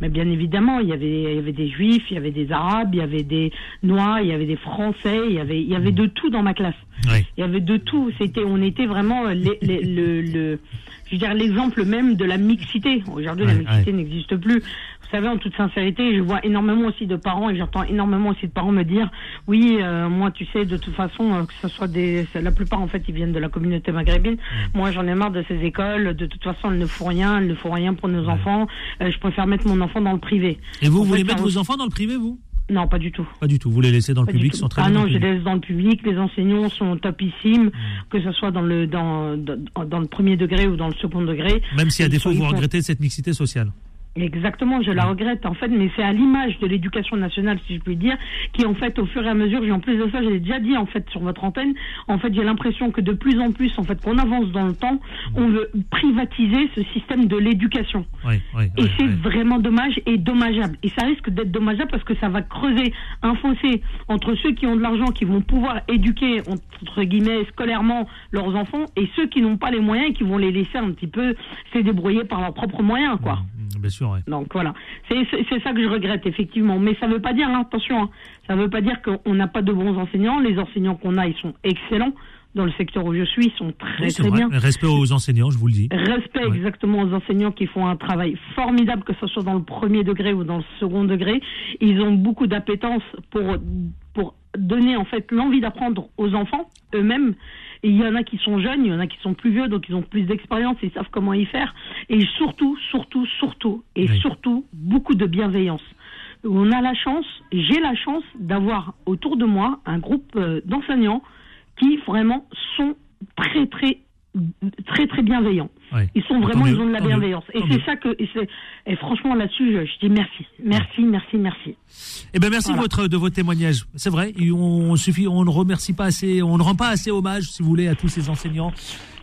Mais bien évidemment, il y avait, il y avait des juifs, il y avait des arabes, il y avait des noirs, il y avait des français, il y avait, il y avait de tout dans ma classe. Ouais. Il y avait de tout. C'était, on était vraiment les- les- le, le, je veux dire l'exemple même de la mixité. Aujourd'hui, la Ouais, mixité n'existe plus. Vous savez, en toute sincérité, je vois énormément aussi de parents et j'entends énormément aussi de parents me dire, oui, euh, moi, tu sais, de toute façon, euh, que ce soit des, la plupart en fait, ils viennent de la communauté maghrébine. Moi, j'en ai marre de ces écoles. De toute façon, elles ne font rien, elles ne font rien pour nos enfants. Euh, je préfère mettre mon enfant dans le privé. Et vous, En vous voulez mettre vos enfants dans le privé, vous? Non, pas du tout. Pas du tout. Vous les laissez dans le Pas public, sont très ah non, je le les laisse dans le public. Les enseignants sont topissimes, que ce soit dans le dans, dans, dans le premier degré ou dans le second degré. Même si à défaut, vous regrettez cette mixité sociale. Exactement, je la regrette en fait, mais c'est à l'image de l'éducation nationale, si je puis dire, qui en fait, au fur et à mesure, j'ai en plus de ça, j'ai déjà dit en fait sur votre antenne, en fait, j'ai l'impression que de plus en plus, en fait, qu'on avance dans le temps, on veut privatiser ce système de l'éducation. Ouais, ouais, Et c'est vraiment dommage et dommageable. Et ça risque d'être dommageable parce que ça va creuser un fossé entre ceux qui ont de l'argent, qui vont pouvoir éduquer, entre guillemets, scolairement leurs enfants, et ceux qui n'ont pas les moyens et qui vont les laisser un petit peu se débrouiller par leurs propres moyens, quoi. Bien sûr, ouais. Donc voilà, c'est ça que je regrette effectivement. Mais ça ne veut pas dire, hein, attention, hein, ça ne veut pas dire qu'on n'a pas de bons enseignants. Les enseignants qu'on a, ils sont excellents. Dans le secteur où je suis, ils sont très Oui, très vrai. bien. Respect aux enseignants, je vous le dis. Respect Ouais. exactement aux enseignants qui font un travail formidable, que ce soit dans le premier degré ou dans le second degré. Ils ont beaucoup d'appétence pour, pour donner en fait l'envie d'apprendre aux enfants eux-mêmes. Et il y en a qui sont jeunes, il y en a qui sont plus vieux, donc ils ont plus d'expérience, ils savent comment y faire. Et surtout, surtout, surtout, et Oui. surtout, beaucoup de bienveillance. On a la chance, j'ai la chance d'avoir autour de moi un groupe euh, d'enseignants qui vraiment sont très très très très bienveillants. Ouais. Ils sont vraiment, ils ont de la bienveillance. Et c'est ça que, et, et franchement là-dessus, je, je dis merci, merci, merci, merci. Eh ben merci Voilà. de votre de votre témoignage. C'est vrai, on suffit, on ne remercie pas assez, on ne rend pas assez hommage, si vous voulez, à tous ces enseignants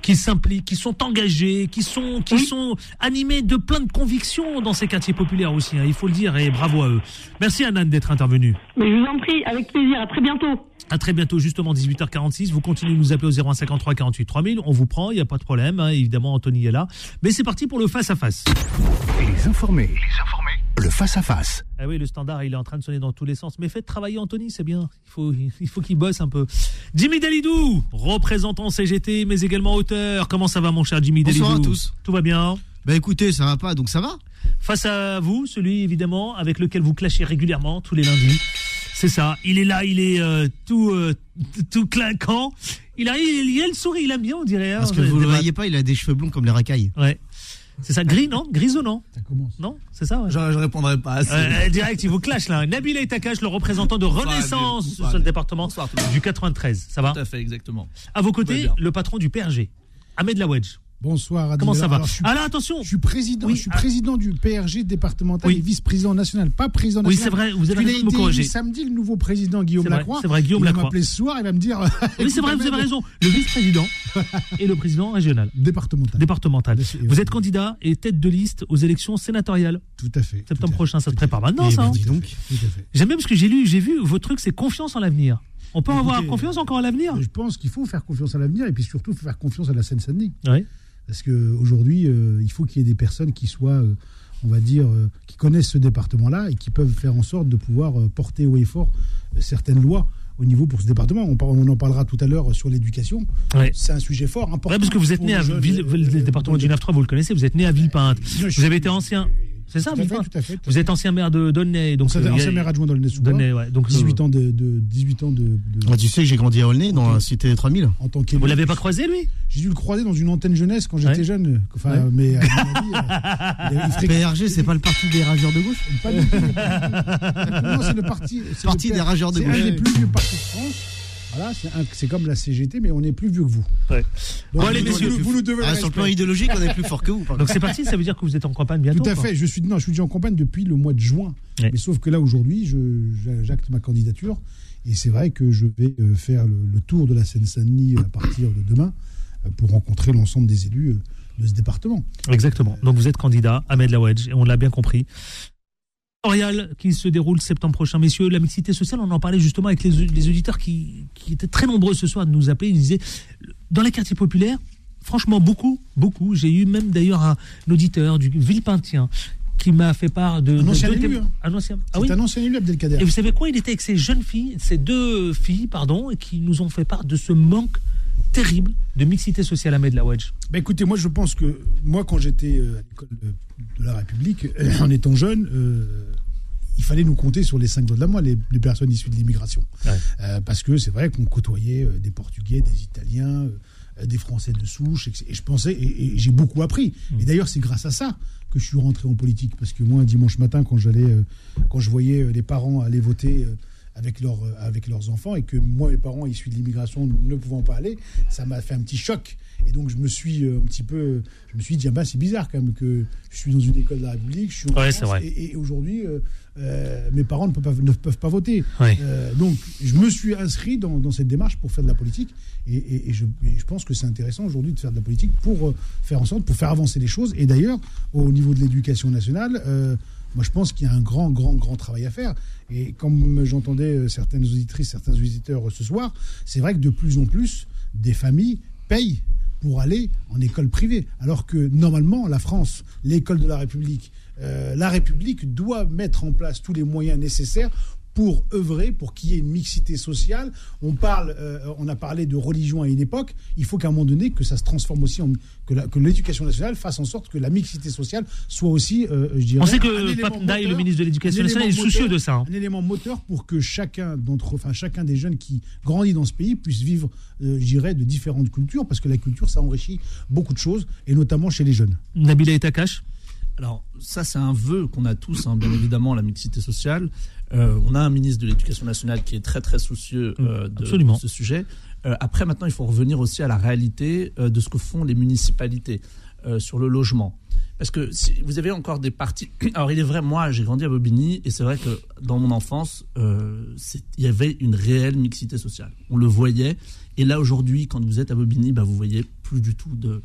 qui s'impliquent, qui sont engagés, qui sont qui Oui. sont animés de plein de convictions dans ces quartiers populaires aussi. hein, il faut le dire et bravo à eux. Merci Anan d'être intervenu. Mais je vous en prie, avec plaisir. À très bientôt. À très bientôt, justement 18h46. Vous continuez de nous appeler au 0153 48 3000. On vous prend, il n'y a pas de problème. hein, évidemment, Anthony est là. Mais c'est parti pour le face à face. Les informés. Les informés. Le face-à-face. Ah oui, le standard, il est en train de sonner dans tous les sens. Mais faites travailler Anthony, c'est bien. Il faut, il faut qu'il bosse un peu. Jimmy Dalidou, représentant CGT, mais également auteur. Comment ça va, mon cher Jimmy Bonsoir Dalidou à tous. Tout va bien Bah écoutez, ça va pas, donc ça va. Face à vous, celui évidemment avec lequel vous clashez régulièrement tous les lundis. C'est ça. Il est là, il est euh, tout, euh, tout clinquant. Il arrive, il a le sourire, il aime bien, on dirait. hein, Parce que vous le débat- voyez pas, il a des cheveux blonds comme les racailles. Ouais. C'est ça, gris, non? Grisou, non Ça commence. Non? C'est ça ouais. Je, je répondrai pas. c'est- Euh, direct, il vous clash là. Nabil Etakash, le représentant de Bonsoir, Renaissance sur le département le du 93. Ça va? Tout à fait, exactement. À vos côtés, le patron du PRG, Ahmed Lawedge. Bonsoir. Adil. Comment ça va Alors, je suis- attention Je suis président, Oui, je suis ah. président du PRG départemental Oui. et vice-président national, pas président Oui, national. c'est vrai, vous avez Il raison de me corriger. samedi le nouveau président Guillaume vrai, Lacroix. c'est vrai, Guillaume il Lacroix. va m'appeler ce soir, il va me dire. Oui, c'est vrai, vous avez raison. Le vice-président et le président régional. Départemental. Départemental. Et Vous êtes candidat et tête de liste aux élections sénatoriales. Tout à fait. à Septembre prochain, ça se prépare maintenant, Et ça. hein dis donc. donc. Tout à fait. J'aime bien parce que j'ai lu, j'ai vu, votre truc, c'est confiance en l'avenir. On peut avoir confiance encore en l'avenir? Je pense qu'il faut faire confiance à l'avenir et puis surtout faire confiance à la Seine-Saint-Denis. Oui. Parce qu'aujourd'hui, il faut qu'il y ait des personnes qui soient, euh, on va dire, euh, qui connaissent ce département-là et qui peuvent faire en sorte de pouvoir euh, porter haut et fort euh, certaines lois au niveau pour ce département. On, en parlera tout à l'heure sur l'éducation. Ouais. C'est un sujet fort, important. Ouais, parce que vous êtes né à Ville, euh, le département du 9-3, vous le connaissez, vous êtes né à Villepinte. Vous avez été ancien. C'est ça, Tout à fait, Villefranche. tout à fait, tout à Vous êtes ancien maire de Donnay, donc Ancien- euh, ancien maire adjoint d'Aulnay-sous-Bois. Donnay, ouais. Donc 18 euh, ans de, de 18 ans de, de- Ah, tu sais que j'ai grandi à Aulnay, dans la cité 3000. en tant. Vous l'avez pas croisé lui? J'ai dû le croiser dans une antenne jeunesse quand j'étais Ouais. jeune. Enfin, Ouais. mais à mon avis, euh, PRG, c'est pas le parti des rageurs de gauche Pas du tout. non, c'est le parti. c'est des rageurs de C'est un gauche. des plus vieux partis de France. Voilà, c'est un- c'est comme la CGT, mais on est plus vieux que vous. Ouais. Donc, Bon, allez, vous, messieurs, vous, vous nous devez Ah, sur le plan idéologique, on est plus fort que vous. Donc c'est parti, ça veut dire que vous êtes en campagne bientôt. Tout à fait. Je suis non, je suis déjà en campagne depuis le mois de juin. Ouais. Mais sauf que là aujourd'hui, j'acte ma candidature et c'est vrai que je vais euh, faire le, le tour de la Seine-Saint-Denis à partir de demain euh, pour rencontrer l'ensemble des élus euh, de ce département. Exactement. Donc vous êtes candidat, Ahmed Lawedge, et on l'a bien compris. Qui se déroule septembre prochain. Messieurs, la mixité sociale, on en parlait justement avec les, les auditeurs qui, qui étaient très nombreux ce soir à nous appeler. Ils disaient, dans les quartiers populaires, franchement, beaucoup, beaucoup. J'ai eu même d'ailleurs un, auditeur du Villepintien qui m'a fait part de... Un de ancien élu, hein. un ancien- Ah C'est oui un ancien élu Abdelkader. Et vous savez quoi? Il était avec ces jeunes filles, ces deux filles, pardon, et qui nous ont fait part de ce manque terrible de mixité sociale à Ahmed Lawedge. Bah écoutez, moi je pense que moi quand j'étais euh, à l'école de, de la République, euh, en étant jeune, euh, il fallait nous compter sur les cinq doigts de la main les, les personnes issues de l'immigration. Ouais. Euh, parce que c'est vrai qu'on côtoyait euh, des Portugais, des Italiens, euh, des Français de souche, et, je pensais, et, et j'ai beaucoup appris. Mm. Et d'ailleurs c'est grâce à ça que je suis rentré en politique, parce que moi un dimanche matin quand j'allais, quand je voyais les parents aller voter. Avec, leurs euh, avec leurs enfants et que moi, mes parents issus de l'immigration ne pouvant pas aller, ça m'a fait un petit choc. Et donc, je me suis euh, un petit peu. Je me suis dit, ah bah, c'est bizarre quand même que je suis dans une école de la République, je suis en Ouais, France, c'est vrai. et, et aujourd'hui, euh, euh, mes parents ne peuvent pas, ne peuvent pas voter. Ouais. Euh, donc, je me suis inscrit dans, dans cette démarche pour faire de la politique. Et, et- et je, je pense que c'est intéressant aujourd'hui de faire de la politique pour faire en sorte, pour faire avancer les choses. Et d'ailleurs, au niveau de l'éducation nationale, moi, je pense qu'il y a un grand, grand, grand travail à faire. Et comme j'entendais euh, certaines auditrices, certains auditeurs euh, ce soir, c'est vrai que de plus en plus, des familles payent pour aller en école privée. Alors que normalement, la France, l'école de la République, euh, la République doit mettre en place tous les moyens nécessaires pour œuvrer, pour qu'il y ait une mixité sociale. On, parle, euh, on a parlé de religion à une époque. Il faut qu'à un moment donné, que ça se transforme aussi, en, que l'éducation nationale fasse en sorte que la mixité sociale soit aussi, euh, je dirais, On sait que Pape le ministre de l'Éducation nationale, est soucieux de ça. hein. un élément moteur pour que chacun d'entre, enfin chacun des jeunes qui grandit dans ce pays puisse vivre, euh, je dirais, de différentes cultures, parce que la culture, ça enrichit beaucoup de choses, et notamment chez les jeunes. Nabila et Takash Alors, ça, c'est un vœu qu'on a tous, hein, bien évidemment, la mixité sociale. Euh, on a un ministre de l'Éducation nationale qui est très, très soucieux euh, de, ce sujet. Euh, après, maintenant, il faut revenir aussi à la réalité de ce que font les municipalités sur le logement. Parce que si vous avez encore des parties. Alors, il est vrai, moi, j'ai grandi à Bobigny, et c'est vrai que dans mon enfance, il y avait une réelle mixité sociale. On le voyait. Et là, aujourd'hui, quand vous êtes à Bobigny, bah, vous voyez plus du tout de,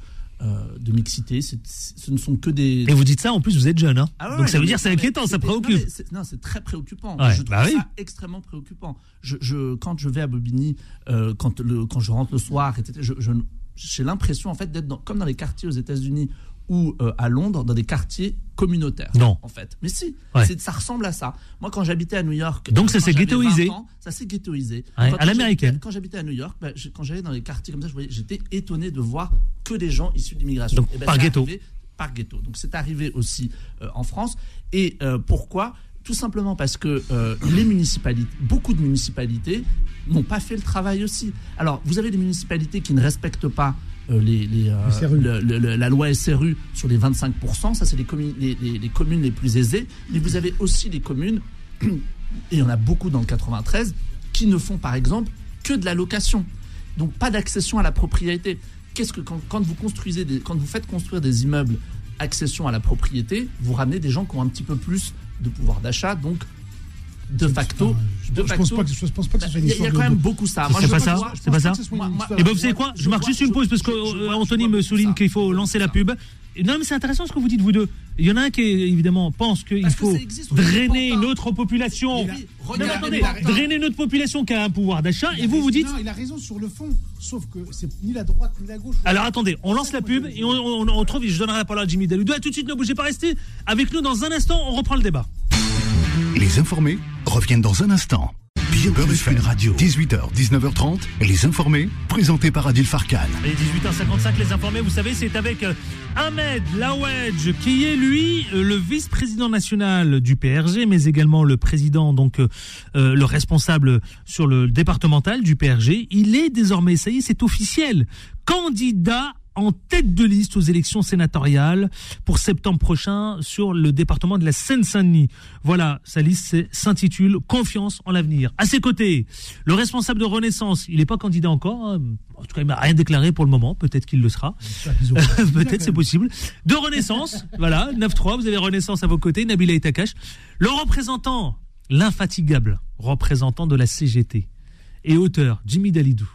de mixité. C'est- c'est- ce ne sont que des. Et vous dites ça, en plus, vous êtes jeune. Hein Ah ouais, Donc ça veut dire c'est non, mais inquiétant, ça préoccupe. Non, c'est- c'est très préoccupant. Ouais, je trouve bah oui. ça extrêmement préoccupant. Je, je- quand je vais à Bobigny, euh, quand, le, quand je rentre le soir, etc., je- je- j'ai l'impression en fait d'être dans- comme dans les quartiers aux États-Unis ou euh, à Londres, dans des quartiers communautaires. Non. En fait. Mais si, Ouais. c'est- ça ressemble à ça. Moi, quand j'habitais à New York. Donc euh, ça s'est ghettoisé. 20 ans, Ça s'est ghettoisé. Ouais, à l'américaine. Quand j'habitais à New York, bah, je- quand j'allais dans les quartiers comme ça, j'étais étonné de voir que des gens issus de l'immigration. Donc, Et ben, par ghetto. arrivé par ghetto. Donc c'est arrivé aussi euh, en France. Et euh, pourquoi? Tout simplement parce que euh, les municipalités, beaucoup de municipalités n'ont pas fait le travail aussi. Alors vous avez des municipalités qui ne respectent pas euh, les, les, euh, Le SRU. le- le- le- la loi SRU sur les 25%, ça c'est les, communes- les, les- les communes les plus aisées, mais vous avez aussi les communes, et il y en a beaucoup dans le 93, qui ne font par exemple que de la location. Donc pas d'accession à la propriété. Qu'est-ce que quand, quand vous construisez des, quand vous faites construire des immeubles accession à la propriété, vous ramenez des gens qui ont un petit peu plus de pouvoir d'achat, donc de facto, de Je facto, pense pas que, je pense pas que ce soit une il y a- il y a histoire quand de- même de- beaucoup ça. C'est pas ça C'est pas ça Et ben vous savez quoi Je marque juste une pause parce je euh, me souligne qu'il faut lancer la pub. Non mais c'est intéressant ce que vous dites vous deux. Il y en a un qui évidemment pense qu'il que faut existe, drainer une autre population. Non, attendez, drainer une autre population qui a un pouvoir d'achat et vous vous dites Non, il a raison sur le fond, sauf que c'est ni la droite ni la gauche. Alors attendez, on lance la pub et on, on, on trouve, je donnerai la parole à Jimmy Daludou. À tout de suite, ne bougez pas, restez avec nous dans un instant, on reprend le débat. Les informés reviennent dans un instant. Radio Beurre FM Radio. 18h, 19h30, les informés, présentés par Adil Farkan. Et 18h55, les informés, vous savez, c'est avec euh, Ahmed Lawedge, qui est lui euh, le vice-président national du PRG, mais également le président, donc euh, euh, le responsable sur le départemental du PRG. Il est désormais, ça y est, c'est officiel, candidat en tête de liste aux élections sénatoriales pour septembre prochain sur le département de la Seine-Saint-Denis. Voilà, sa liste s'intitule Confiance en l'avenir. À ses côtés, le responsable de Renaissance, il n'est pas candidat encore, hein. en tout cas il m'a rien déclaré pour le moment, peut-être qu'il le sera. peut-être c'est possible. De Renaissance, voilà, 9-3, vous avez Renaissance à vos côtés, Nabila Itakash. Le représentant, l'infatigable représentant de la CGT et auteur, Jimmy Dalidou.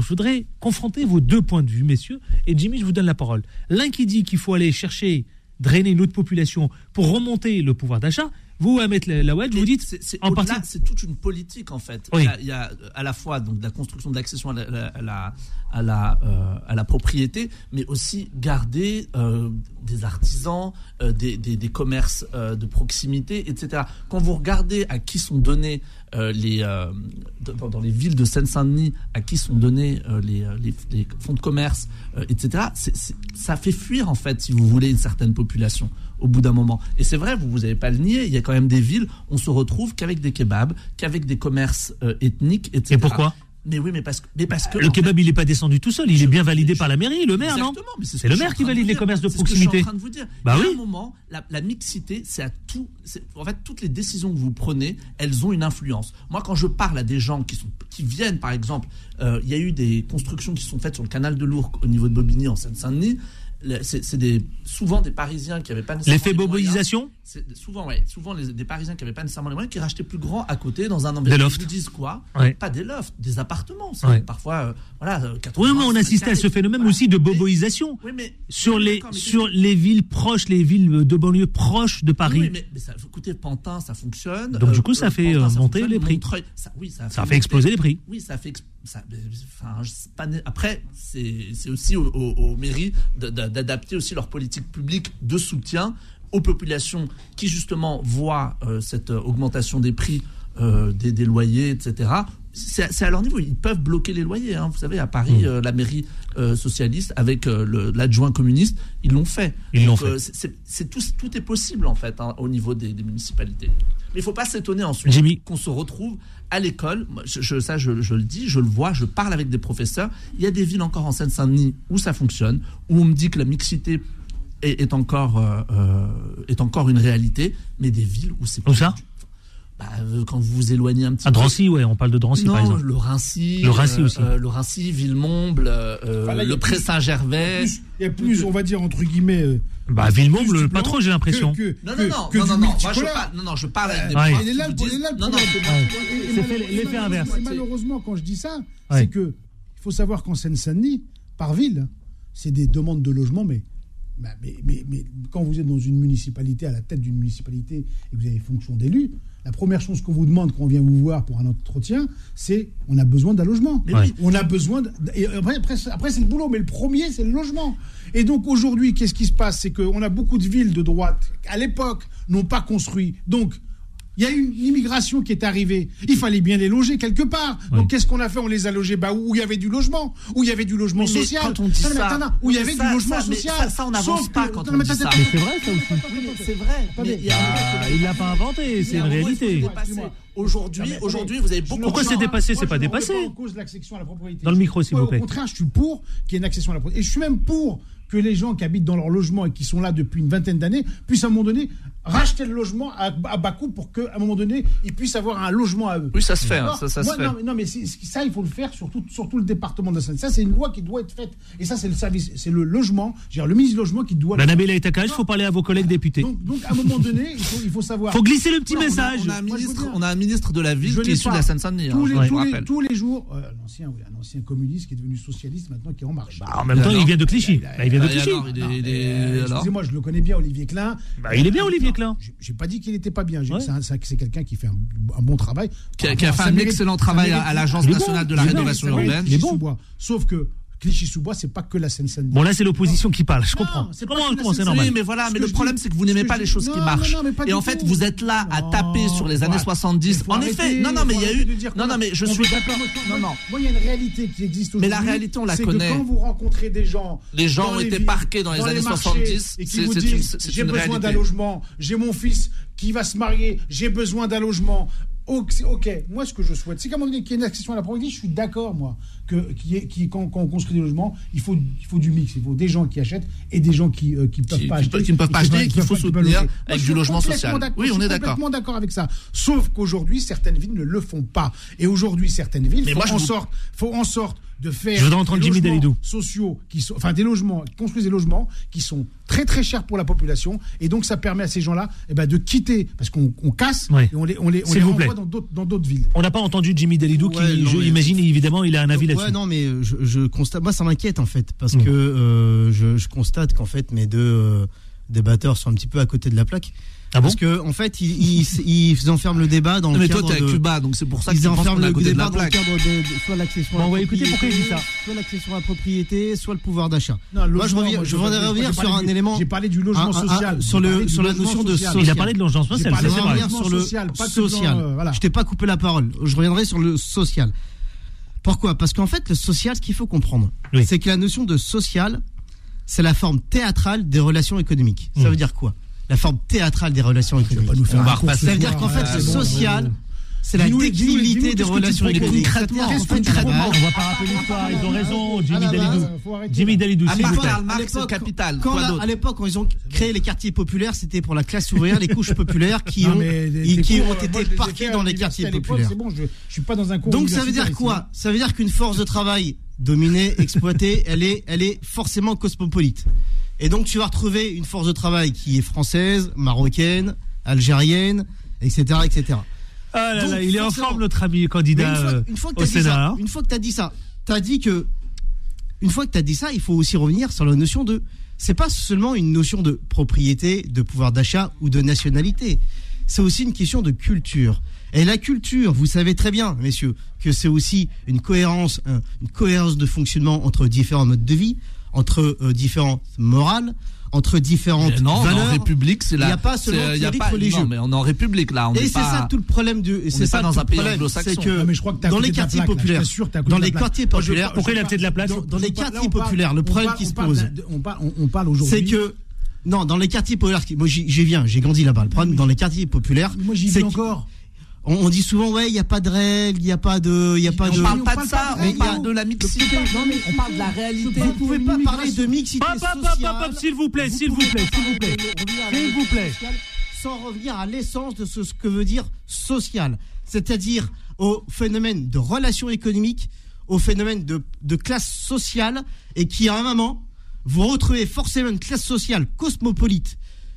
Je voudrais confronter vos deux points de vue, messieurs. Et Jimmy, je vous donne la parole. L'un qui dit qu'il faut aller chercher, drainer une autre population pour remonter le pouvoir d'achat. Vous, Ahmed Lawed, vous dites C'est en partie. c'est toute une politique en fait. Oui. Il, y a, il y a, euh, à la fois donc de la construction de l'accession à la, à la, à la, euh, à la propriété, mais aussi garder euh, des artisans, euh, des, des, des commerces de proximité, etc. Quand vous regardez à qui sont donnés les dans, dans les villes de Seine-Saint-Denis, à qui sont donnés les, les, les fonds de commerce, etc. ça fait fuir en fait, si vous voulez, une certaine population au bout d'un moment. Et c'est vrai, vous vous avez pas le nier. Il y a quand même des villes, on se retrouve qu'avec des kebabs, qu'avec des commerces euh, ethniques, etc. Et pourquoi? Mais oui, mais parce que, mais parce que Le kebab, il n'est pas descendu tout seul, il est bien validé par la mairie, le maire, non? C'est ce le maire qui valide les commerces de C'est ce que je suis proximité. en train de vous dire. Bah a oui. un moment, la, la mixité, c'est à tout. En fait, toutes les décisions que vous prenez, elles ont une influence. Moi, quand je parle à des gens qui sont qui viennent, par exemple, euh, il y a eu des constructions qui sont faites sur le canal de l'Ourcq au niveau de Bobigny en Seine-Saint-Denis. C'est des, souvent des Parisiens qui n'avaient pas nécessairement L'effet les moyens. boboisation Souvent, ouais. Souvent les- des Parisiens qui n'avaient pas nécessairement les moyens, qui rachetaient plus grand à côté dans un environnement. lofts. Ils disent quoi Ouais. Pas des lofts, des appartements. Ouais. Parfois, euh, voilà, euh, Oui, 80, mais on assistait à ce phénomène aussi de boboisation Oui, mais- sur les sur les villes proches, les villes de banlieue proches de Paris. Oui, mais, mais ça, écoutez, Pantin, ça fonctionne. Donc, du coup, ça fait, euh, ça monter fonctionne. les prix. Ça, oui, ça, Ça fait monter- exploser les prix. Oui, ça fait. ça- enfin, après, c'est aussi aux, aux- aux mairies de- de- d'adapter aussi leur politique publique de soutien aux populations qui justement voient euh, cette euh, augmentation des prix euh, des, des loyers, etc. C'est à leur niveau. Ils peuvent bloquer les loyers. hein. Vous savez, à Paris, Mmh. euh, la mairie socialiste avec l'adjoint communiste, ils l'ont fait. Ils l'ont Donc, fait. tout, tout est possible en fait hein, au niveau des, des municipalités. Mais il faut pas s'étonner ensuite qu'on se retrouve à l'école. Je, je- ça, je, je le dis, je le vois, je parle avec des professeurs. Il y a des villes encore en Seine-Saint-Denis où ça fonctionne, où on me dit que la mixité est, est encore euh, euh, est encore une réalité, mais des villes où c'est Où ça? Bah, euh, quand vous vous éloignez un petit À peu. Drancy, ouais, on parle de Drancy non, par exemple. le Rincy, Le Rincy euh, aussi. euh, le Rincy, Villemomble, euh, Enfin, le Pré plus- Saint-Gervais. Il y a plus, on va dire, entre guillemets. euh, Bah, Villemomble, pas trop, j'ai l'impression. Non, que- non, non, que non, non, non, moi je parle, non, non, je parle avec des Ouais. qui là, disent- là, le non, non, c'est fait et- l'effet et- inverse. Malheureusement, quand je dis ça, Ouais. c'est que il faut savoir qu'en Seine-Saint-Denis, par ville, c'est des demandes de logement, mais, bah, mais, mais, mais quand vous êtes dans une municipalité, à la tête d'une municipalité, et que vous avez fonction d'élu, la première chose qu'on vous demande quand on vient vous voir pour un entretien, c'est on a besoin d'un logement. On a besoin. de- et après, après, c'est- après, c'est le boulot, mais le premier, c'est le logement. Et donc aujourd'hui, qu'est-ce qui se passe? C'est qu'on a beaucoup de villes de droite, à l'époque, n'ont pas construit. Donc, il y a une immigration qui est arrivée. Il fallait bien les loger quelque part. Donc, qu'est-ce qu'on a fait? On les a logés bah, où? Il y avait du logement, où il y avait du logement mais social. quand on dit Non, mais ça- non, où il y avait ça- du logement ça- social. ça- ça, on n'avance pas que- quand non, on dit ça. c'est vrai, ça aussi. C'est vrai. Mais il Ah, il l'a pas inventé, c'est une réalité. Aujourd'hui, aujourd'hui, vous avez beaucoup. Pourquoi c'est gens- dépassé? C'est je pas ne dépassé. en cause l'accession à la propriété. Dans le micro, s'il vous plaît. Au contraire, je suis pour qu'il y ait une accession à la propriété. Et je suis même pour que les gens qui habitent dans leur logement et qui sont là depuis une vingtaine d'années puissent à un moment donné racheter le logement à, à bas coût pour qu'à un moment donné, ils puissent avoir un logement à eux. Oui, ça se fait, hein, Alors, ça- ça se fait. Non, mais, non, mais ça, il faut le faire sur tout, sur tout le département de la Seine. Ça, c'est une loi qui doit être faite. Et ça, c'est le service, c'est le logement, dire, le ministre du Logement qui doit. Bah, Nabila Itakaj, il faut parler à vos collègues députés. donc, donc, à un moment donné, il faut, il faut savoir. Faut glisser le petit On a- message. On a Moi, veux ministre, on a un ministre de la ville Je qui est issu de la Seine-Saint-Denis. tous, hein, tous, les, tous les jours, euh, un ancien, oui, un ancien communiste qui est devenu socialiste maintenant qui est en marche. Bah, en même temps, il vient de Clichy. Bah, il vient de Ah, Clichy. Excusez-moi, je le connais bien, Olivier Klein. Bah, il est bien, Olivier Klein. J'ai- pas dit qu'il était pas bien. Ouais. C'est un- c'est un- c'est quelqu'un qui fait un, un bon travail. Qui a- qui fait un mérite- excellent travail mérite- à- à l'Agence bon, nationale de la rénovation urbaine. Il est bon. Sauf que Clichy-sous-Bois, c'est pas que la Seine-Saint-Denis. Bon, là, c'est l'opposition qui parle. Je Non, comprends. c'est Comment, c'est Seine-Saint-Denis. normal Oui, mais voilà, mais le problème, c'est que vous n'aimez pas les choses qui marchent. Et en fait, vous êtes là à taper sur les années arrêter. 70. Faut En effet, non, non, mais il y a eu. Non, non, mais je suis d'accord. Non, non. Moi, il y a une réalité qui existe Mais aujourd'hui. la réalité, on la connaît. Que quand vous rencontrez des gens. Les gens ont été parqués dans les années marchés, 70, Et qui c'est- vous disent J'ai besoin d'un logement, j'ai mon fils qui va se marier, j'ai besoin d'un logement. Ok, moi ce que je souhaite, c'est qu'à un moment donné, qu'il y ait une accession à la propriété, je suis d'accord, moi, que quand, quand on construit des logements, il faut, il faut du mix, il faut des gens qui achètent et des gens qui ne peuvent Qui- pas qui- acheter. qui ne peuvent pas et acheter, peuvent- qu'il faut peuvent soutenir avec je du logement social. Oui, on est d'accord. complètement d'accord avec ça. Sauf qu'aujourd'hui, certaines villes ne le font pas. Et aujourd'hui, certaines villes Mais font moi, en vous- sorte, font en sorte de faire Je voudrais entendre des Jimmy logements Dalidou. sociaux qui sont, enfin des logements, construisent des logements qui sont très très chers pour la population et donc ça permet à ces gens-là eh ben, de quitter parce qu'on on casse Ouais. et on les, on les, on S'il les vous renvoie plaît. dans d'autres dans d'autres villes. On n'a pas entendu Jimmy Dalidou Ouais, qui, non, je mais- imagine, évidemment, il a un avis Ouais, là-dessus. non, mais je, je constate. Moi, ça m'inquiète en fait, parce Mm. que euh, je, je constate qu'en fait, mes deux euh, débatteurs sont un petit peu à côté de la plaque. Ah bon parce que en fait, ils, ils, ils enferment le débat dans Non, le mais toi, cadre t'es à de- Cuba, donc c'est pour ça que ils tu penses enferment le débat la dans le plaque. cadre de, de- soit l'accession Bon, à on la va écouter pourquoi il dit ça. soit l'accession à la propriété, soit le pouvoir d'achat. Moi, je reviens, moi, je voudrais revenir sur un du- élément. J'ai parlé du logement un- un- social. sur le la notion de social. social. Il a parlé de logement social, sur le euh, voilà. Je t'ai pas coupé la parole. Je reviendrai sur le social. Pourquoi? Parce qu'en fait, le social, ce qu'il faut comprendre, c'est que la notion de social, c'est la forme théâtrale des relations économiques. Ça Mm. veut dire quoi? La forme théâtrale des relations économiques. pas nous faire On va repasser. Ça veut dire qu'en fait, Ah, le c'est social, c'est la déclinité des relations économiques. concrètement On va pas rappeler l'histoire, ils ont raison, Jimmy Ah Dalidou. faut arrêter. Jimmy Dalidou, plaît. Karl Marx, À l'époque, le capital. À l'époque, quand ils ont créé les quartiers populaires, c'était pour la classe ouvrière, les couches populaires qui ont, qui ont été à dans les quartiers populaires. C'est bon, je, je suis pas dans un cours. Donc ça veut dire quoi Ça veut dire qu'une force de travail dominée, exploitée, elle est, elle est forcément cosmopolite. Et donc tu vas retrouver une force de travail qui est française, marocaine, algérienne, etc., etc. Ah là Donc, là, il est en forme, notre ami candidat une fois, euh, une fois que au t'as dit Sénat. ça, une fois que t'as dit ça, t'as dit que une fois que t'as dit ça, il faut aussi revenir sur la notion de c'est pas seulement une notion de propriété, de pouvoir d'achat ou de nationalité. C'est aussi une question de culture. Et la culture, vous savez très bien, messieurs, que c'est aussi une cohérence, un- une cohérence de fonctionnement entre différents modes de vie, entre euh, différentes morales, entre différentes Mais non, on est valeurs. en République, c'est Il n'y a pas seulement il y a pas- religieux. Non, mais on est en République là. On Et c'est ça tout le problème du. C'est ça dans tout un le pays problème, anglo-saxon. c'est que Non, mais je crois que dans les quartiers plaque, populaires, dans de la les quartiers populaires, Pourquoi il a peut-être de la place Dans les quartiers populaires, le problème qui se pose, On parle, aujourd'hui. c'est que non, dans les quartiers populaires, moi j'y viens, j'ai grandi là-bas. Le problème dans les quartiers populaires, Moi, j'y c'est vis encore. On, on dit souvent ouais, il n'y a pas de règles, il n'y a pas de, il y a pas On de. parle pas on de parle ça, pas de on parle de la mixité. Non, mais on parle de la réalité. Vous pouvez pas parler de mixité Hop, hop, hop, hop, sociale. hop, s'il vous plaît, s'il vous plaît, pas s'il vous plaît. S'il vous mixité plaît. Sans revenir à l'essence de ce, ce que veut dire social, c'est-à-dire au phénomène de relations économiques, au phénomène de, de classe sociale, et qui à un moment, vous retrouvez forcément une classe sociale cosmopolite.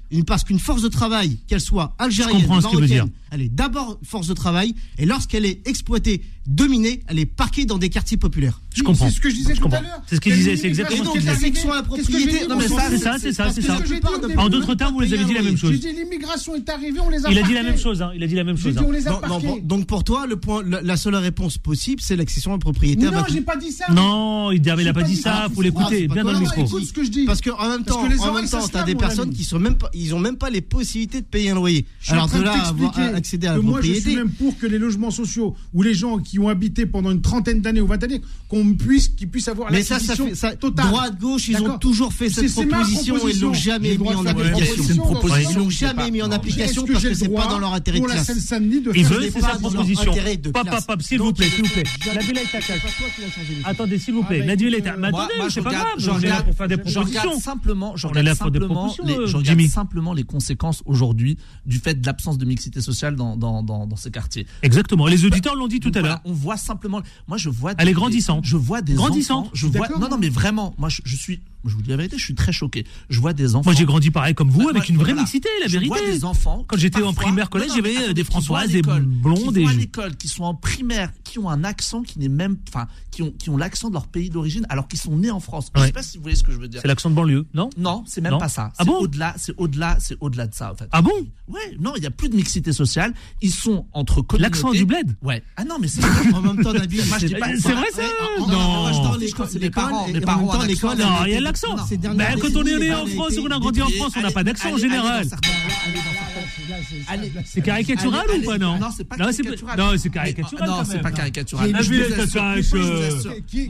Une, parce qu'une force de travail, qu'elle soit algérienne, marocaine, dire. Elle est d'abord force de travail, et lorsqu'elle est exploitée, dominée, elle est parquée dans des quartiers populaires. Je comprends. C'est ce que je disais Je tout comprends. à l'heure. C'est ce qu'il disait, c'est exactement ce disait. est la section à la que propriété, non mais ça, C'est ça, c'est ça, Parce c'est que ça. que En d'autres termes, vous les avez dit la même chose. J'ai dit l'immigration est arrivée, on les a Il a dit la même chose, hein. Il a dit la même chose. hein. donc pour toi, le point, la, seule réponse possible, c'est l'accession à la propriété. Non, j'ai pas dit ça. Non, il n'a J'ai pas dit ça, faut l'écouter, c'est pas bien dans le micro. Écoute ce que je dis. Parce qu'en même Parce temps, que en même temps, t'as des personnes qui sont même pas, ils ont même pas les possibilités de payer un loyer. Je suis en Alors train de là, accéder à la moi, je suis propriété. même pour que les logements sociaux ou les gens qui ont habité pendant une trentaine d'années ou vingt années, qu'on puisse, qu'ils puissent avoir Mais ça, ça fait, ça, totale. droite, gauche, ils ont toujours fait cette proposition et ils l'ont proposition. Jamais mis en application. propositions, Ils l'ont proposition, jamais mis en application parce que c'est pas dans leur intérêt de classe. Seine-Saint-Denis de Il faire sa proposition. pop, pop, s'il vous plaît, s'il vous plaît. je- Nabil. Attendez, s'il vous Ah, plaît. Nabil. Mais Moi, attendez, moi, je c'est pas grave. je On est là pour faire des propositions. simplement, je regarde simplement les conséquences aujourd'hui du fait de l'absence de mixité sociale dans, dans, dans, dans ces quartiers. Exactement. Les auditeurs l'ont dit tout à voilà, l'heure. on voit simplement. Moi, je vois. Elle des- est grandissante. Je vois des Grandissante. enfants. Je vois. Non, non, mais vraiment. Moi, je, je suis. Je vous dis la vérité, je suis très choqué. Je vois des enfants. Moi, j'ai grandi pareil comme vous, avec une vraie voilà. mixité, la Je vérité. vois des enfants. Quand j'étais en primaire, collège, avait attendez, des Françoises, des blondes, des. à l'école, qui sont en primaire, qui ont un accent qui n'est même, enfin, qui ont, qui ont l'accent de leur pays d'origine, alors qu'ils sont nés en France. Je Ouais. sais pas si vous voyez ce que je veux dire. C'est l'accent de banlieue, non? Non, c'est même Non. pas ça. Ah C'est bon? au-delà, c'est au-delà, c'est au-delà de ça, en fait. Ah bon? Ouais, non, il y a plus de mixité sociale. Ils sont entre communautés. L'accent du bled? Ouais. Ah non, mais c'est En même temps, Nabil, je c'est- vrai ça Non. Je les parents, les en parents l'école, accent. Non, il y a été- l'accent. non, ces Ben, quand on est né en France et qu'on a grandi en France, on n'a pas d'accent en général. C'est caricatural ou pas, non Non, c'est pas caricatural. non, c'est caricatural Non, c'est pas caricatural.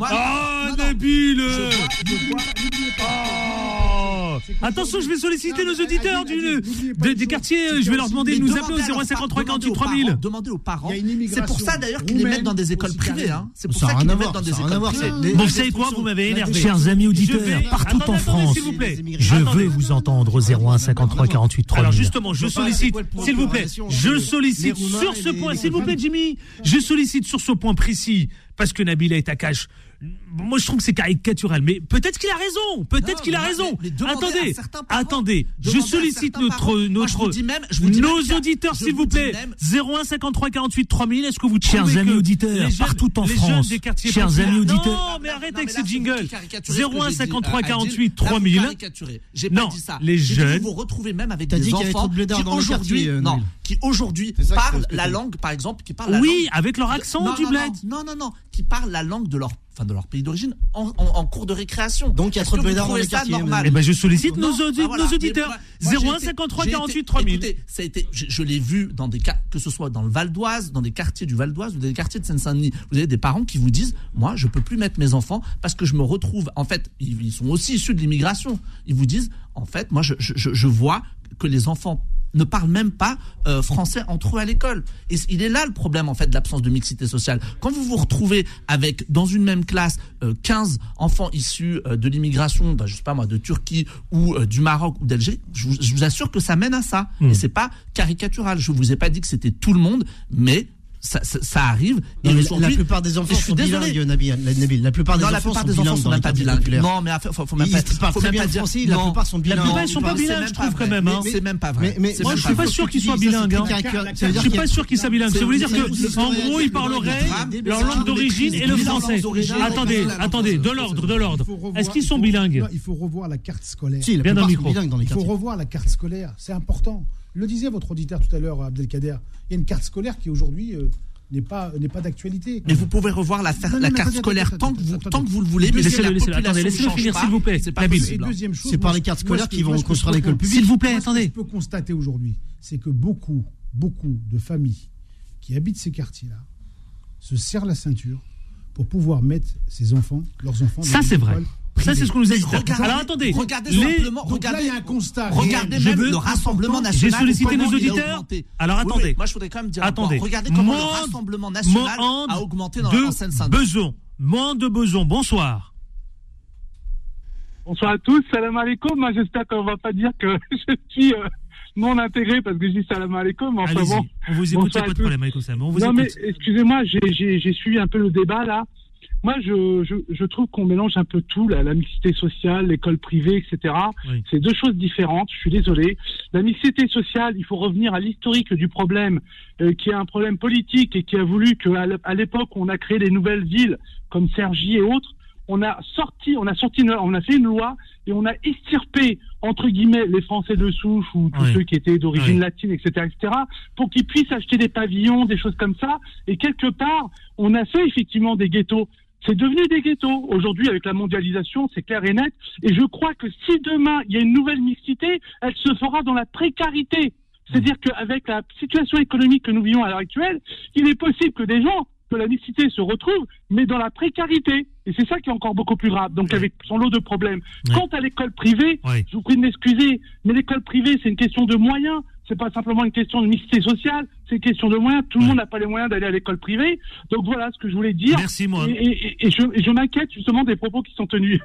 Ah. Nabil Je Attention, je vais solliciter nos auditeurs des quartiers. Je vais leur demander de nous appeler au leurs 0153 parents, 48 3000. Demandez aux parents. C'est pour ça d'ailleurs qu'ils les mettent dans des écoles privées. hein. C'est pour Ça qu'ils les mettent dans des écoles privées. vous savez quoi Vous m'avez énervé. Chers amis auditeurs, partout en France, s'il vous plaît. je veux vous entendre au 01 53 48 3000. Alors justement, je sollicite, s'il vous plaît, je sollicite sur ce point, s'il vous plaît, Jimmy, je sollicite sur ce point précis, parce que Nabila est à cache. Moi, je trouve que c'est caricatural, mais peut-être qu'il a raison, peut-être qu'il a mais- raison. mais Attendez, attendez, je sollicite notre, parents. Moi, je notre, vous dis même- je vous dis même nos auditeurs, s'il vous vous plaît, même- 01 53 48 3000, est-ce que vous Chers amis auditeurs, les jeunes- partout en les France, jeunes des quartiers chers populaires- amis auditeurs- Non, mais arrête Non, avec ces jingles. caricaturez ce que j'ai 01 dit, 53 Adil. 48 Là, vous 3000. caricaturez. J'ai Non, pas dit ça. les jeunes- Vous vous retrouvez même avec des enfants blédards qui aujourd'hui, euh, non, qui aujourd'hui parlent la langue, par exemple, qui parlent la Oui, avec leur accent du bled. Non, non, non, qui parlent la langue de leur, enfin, de leur pays d'origine en, en- en cours de récréation. Donc, il y a trop de dans les ça quartiers, normal Eh ben, je sollicite Non, nos, audi- bah voilà. nos Mais auditeurs. moi- moi, j'ai 01 été- 53 j'ai été- 48 3000. Écoutez, ça a été, je, je l'ai vu dans des cas, que ce soit dans le Val d'Oise, dans des quartiers du Val d'Oise ou des quartiers de Seine-Saint-Denis. Vous avez des parents qui vous disent, moi, je peux plus mettre mes enfants parce que je me retrouve, en fait, ils, ils sont aussi issus de l'immigration. Ils vous disent, en fait, moi, je, je, je- je vois que les enfants ne parlent même pas euh, français entre eux à l'école. Et il est là le problème en fait de l'absence de mixité sociale. Quand vous vous retrouvez avec dans une même classe euh, 15 enfants issus euh, de l'immigration, bah, je sais pas moi, de Turquie ou euh, du Maroc ou d'Algérie, je vous, je vous assure que ça mène à ça. Hmm. Et c'est pas caricatural. Je vous ai pas dit que c'était tout le monde, mais ça, ça, ça arrive. Et la plupart des enfants sont désolé. bilingues, Nabil. La. La plupart des non, la enfants plupart sont des enfants bilingues sont dans même les pas bilingues. Non, mais faut, faut même pas. faut même bien pas dire- français, la plupart sont bilingues. La plupart, ils sont pas bilingues, je trouve, quand même, hein. C'est même pas vrai. Mais- moi, je suis pas sûr qu'ils soient bilingues. Je suis pas sûr qu'ils soient bilingues. Ça veut dire que, en gros, ils parleraient, leur langue d'origine et le français. Attendez, attendez, de l'ordre, de l'ordre. Est-ce qu'ils sont bilingues? Il faut revoir la carte scolaire. La Bien dans le micro. Il faut revoir la carte scolaire, c'est important. Le disait votre auditeur tout à l'heure, Abdelkader. Il y a une carte scolaire qui aujourd'hui euh, n'est pas n'est pas d'actualité. Mais vous pouvez revoir la, Non, non, la mais carte scolaire tant que vous tant que vous le voulez. Mais Laissez-le, finir, pas, s'il vous plaît. C'est pas Nabil. possible. Et deuxième chose, C'est par les ce- cartes scolaires qu'ils vont construire je l'école peux- publique. S'il vous plaît, ce que attendez. je peux constater aujourd'hui, c'est que beaucoup, beaucoup de familles qui habitent ces quartiers-là se serrent la ceinture pour pouvoir mettre ses enfants, leurs enfants. dans Ça, c'est vrai. Ça, c'est ce qu'on nous a dit. Regardez- Alors attendez, regardez les- simplement, Donc là, il y a un constat. regardez Je même veux- le Rassemblement J'ai national. sollicité comment nos auditeurs. Alors Oui, oui, attendez. Moi, je voudrais quand même dire. Attendez. Regardez comment le Monde- Rassemblement national Monde a augmenté dans la de Seine-Saint-Denis. Beson. Moins de Beson. Bonsoir. Bonsoir à tous, salam alaikum. Moi, j'espère qu'on va pas dire que je suis euh, non intégré parce que je dis salam alaikum. mais Enfin Allez-y. bon. On vous écoute, pas de problème. On vous non, mais excusez-moi, j'ai- j'ai j'ai suivi un peu le débat là. Moi, je, je, je trouve qu'on mélange un peu tout, la, la mixité sociale, l'école privée, etc. Oui. C'est deux choses différentes, je suis désolé. La mixité sociale, il faut revenir à l'historique du problème, euh, qui est un problème politique et qui a voulu qu'à l'époque où on a créé les nouvelles villes comme Cergy et autres, on a sorti, on a sorti, une- on a fait une loi et on a extirpé entre guillemets les Français de souche ou tous Oui. ceux qui étaient d'origine Oui. latine, etc., etc., pour qu'ils puissent acheter des pavillons, des choses comme ça. Et quelque part, on a fait effectivement des ghettos. C'est devenu des ghettos. Aujourd'hui, avec la mondialisation, c'est clair et net. Et je crois que si demain il y a une nouvelle mixité, elle se fera dans la précarité. C'est-à-dire qu'avec la situation économique que nous vivons à l'heure actuelle, il est possible que des gens, que la mixité se retrouve, mais dans la précarité. Et c'est ça qui est encore beaucoup plus grave. Donc avec son lot de problèmes. Quant à l'école privée, Oui. je vous prie de m'excuser, mais l'école privée, c'est une question de moyens. C'est pas simplement une question de mixité sociale, c'est question de moyens. Tout le monde n'a pas les moyens d'aller à l'école privée. Donc voilà ce que je voulais dire. Merci, moi. Et, et- et je, m'inquiète justement des propos qui sont tenus.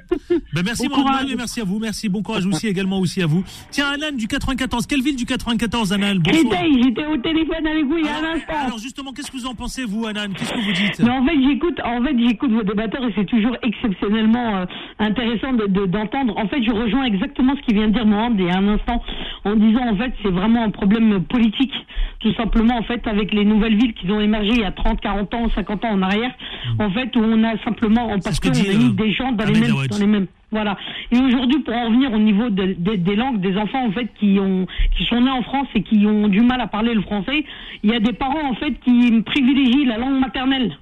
Ben merci Bon et merci à vous, merci, bon courage aussi également aussi à vous. Tiens Anan du 94, quelle ville du 94 Anan Bonsoir. J'étais, j'étais au téléphone avec vous il y a un instant. Alors justement, qu'est-ce que vous en pensez vous Anan Qu'est-ce que vous dites? Mais en fait, j'écoute, en fait, j'écoute vos débatteurs et c'est toujours exceptionnellement euh, intéressant de, de- d'entendre. En fait, je rejoins exactement ce qu'il vient de dire Mohamed il y a un instant, en disant en fait, c'est vraiment un problème politique, tout simplement en fait, avec les nouvelles villes qui ont émergé il y a 30, 40 ans, 50 ans en arrière, en fait, où on a simplement, parce que qu'on a mis euh, des gens dans les mêmes, dans les mêmes. Voilà. Et aujourd'hui, pour en revenir au niveau de- de- des langues, des enfants en fait qui ont, qui sont nés en France et qui ont du mal à parler le français, il y a des parents en fait qui privilégient la langue maternelle.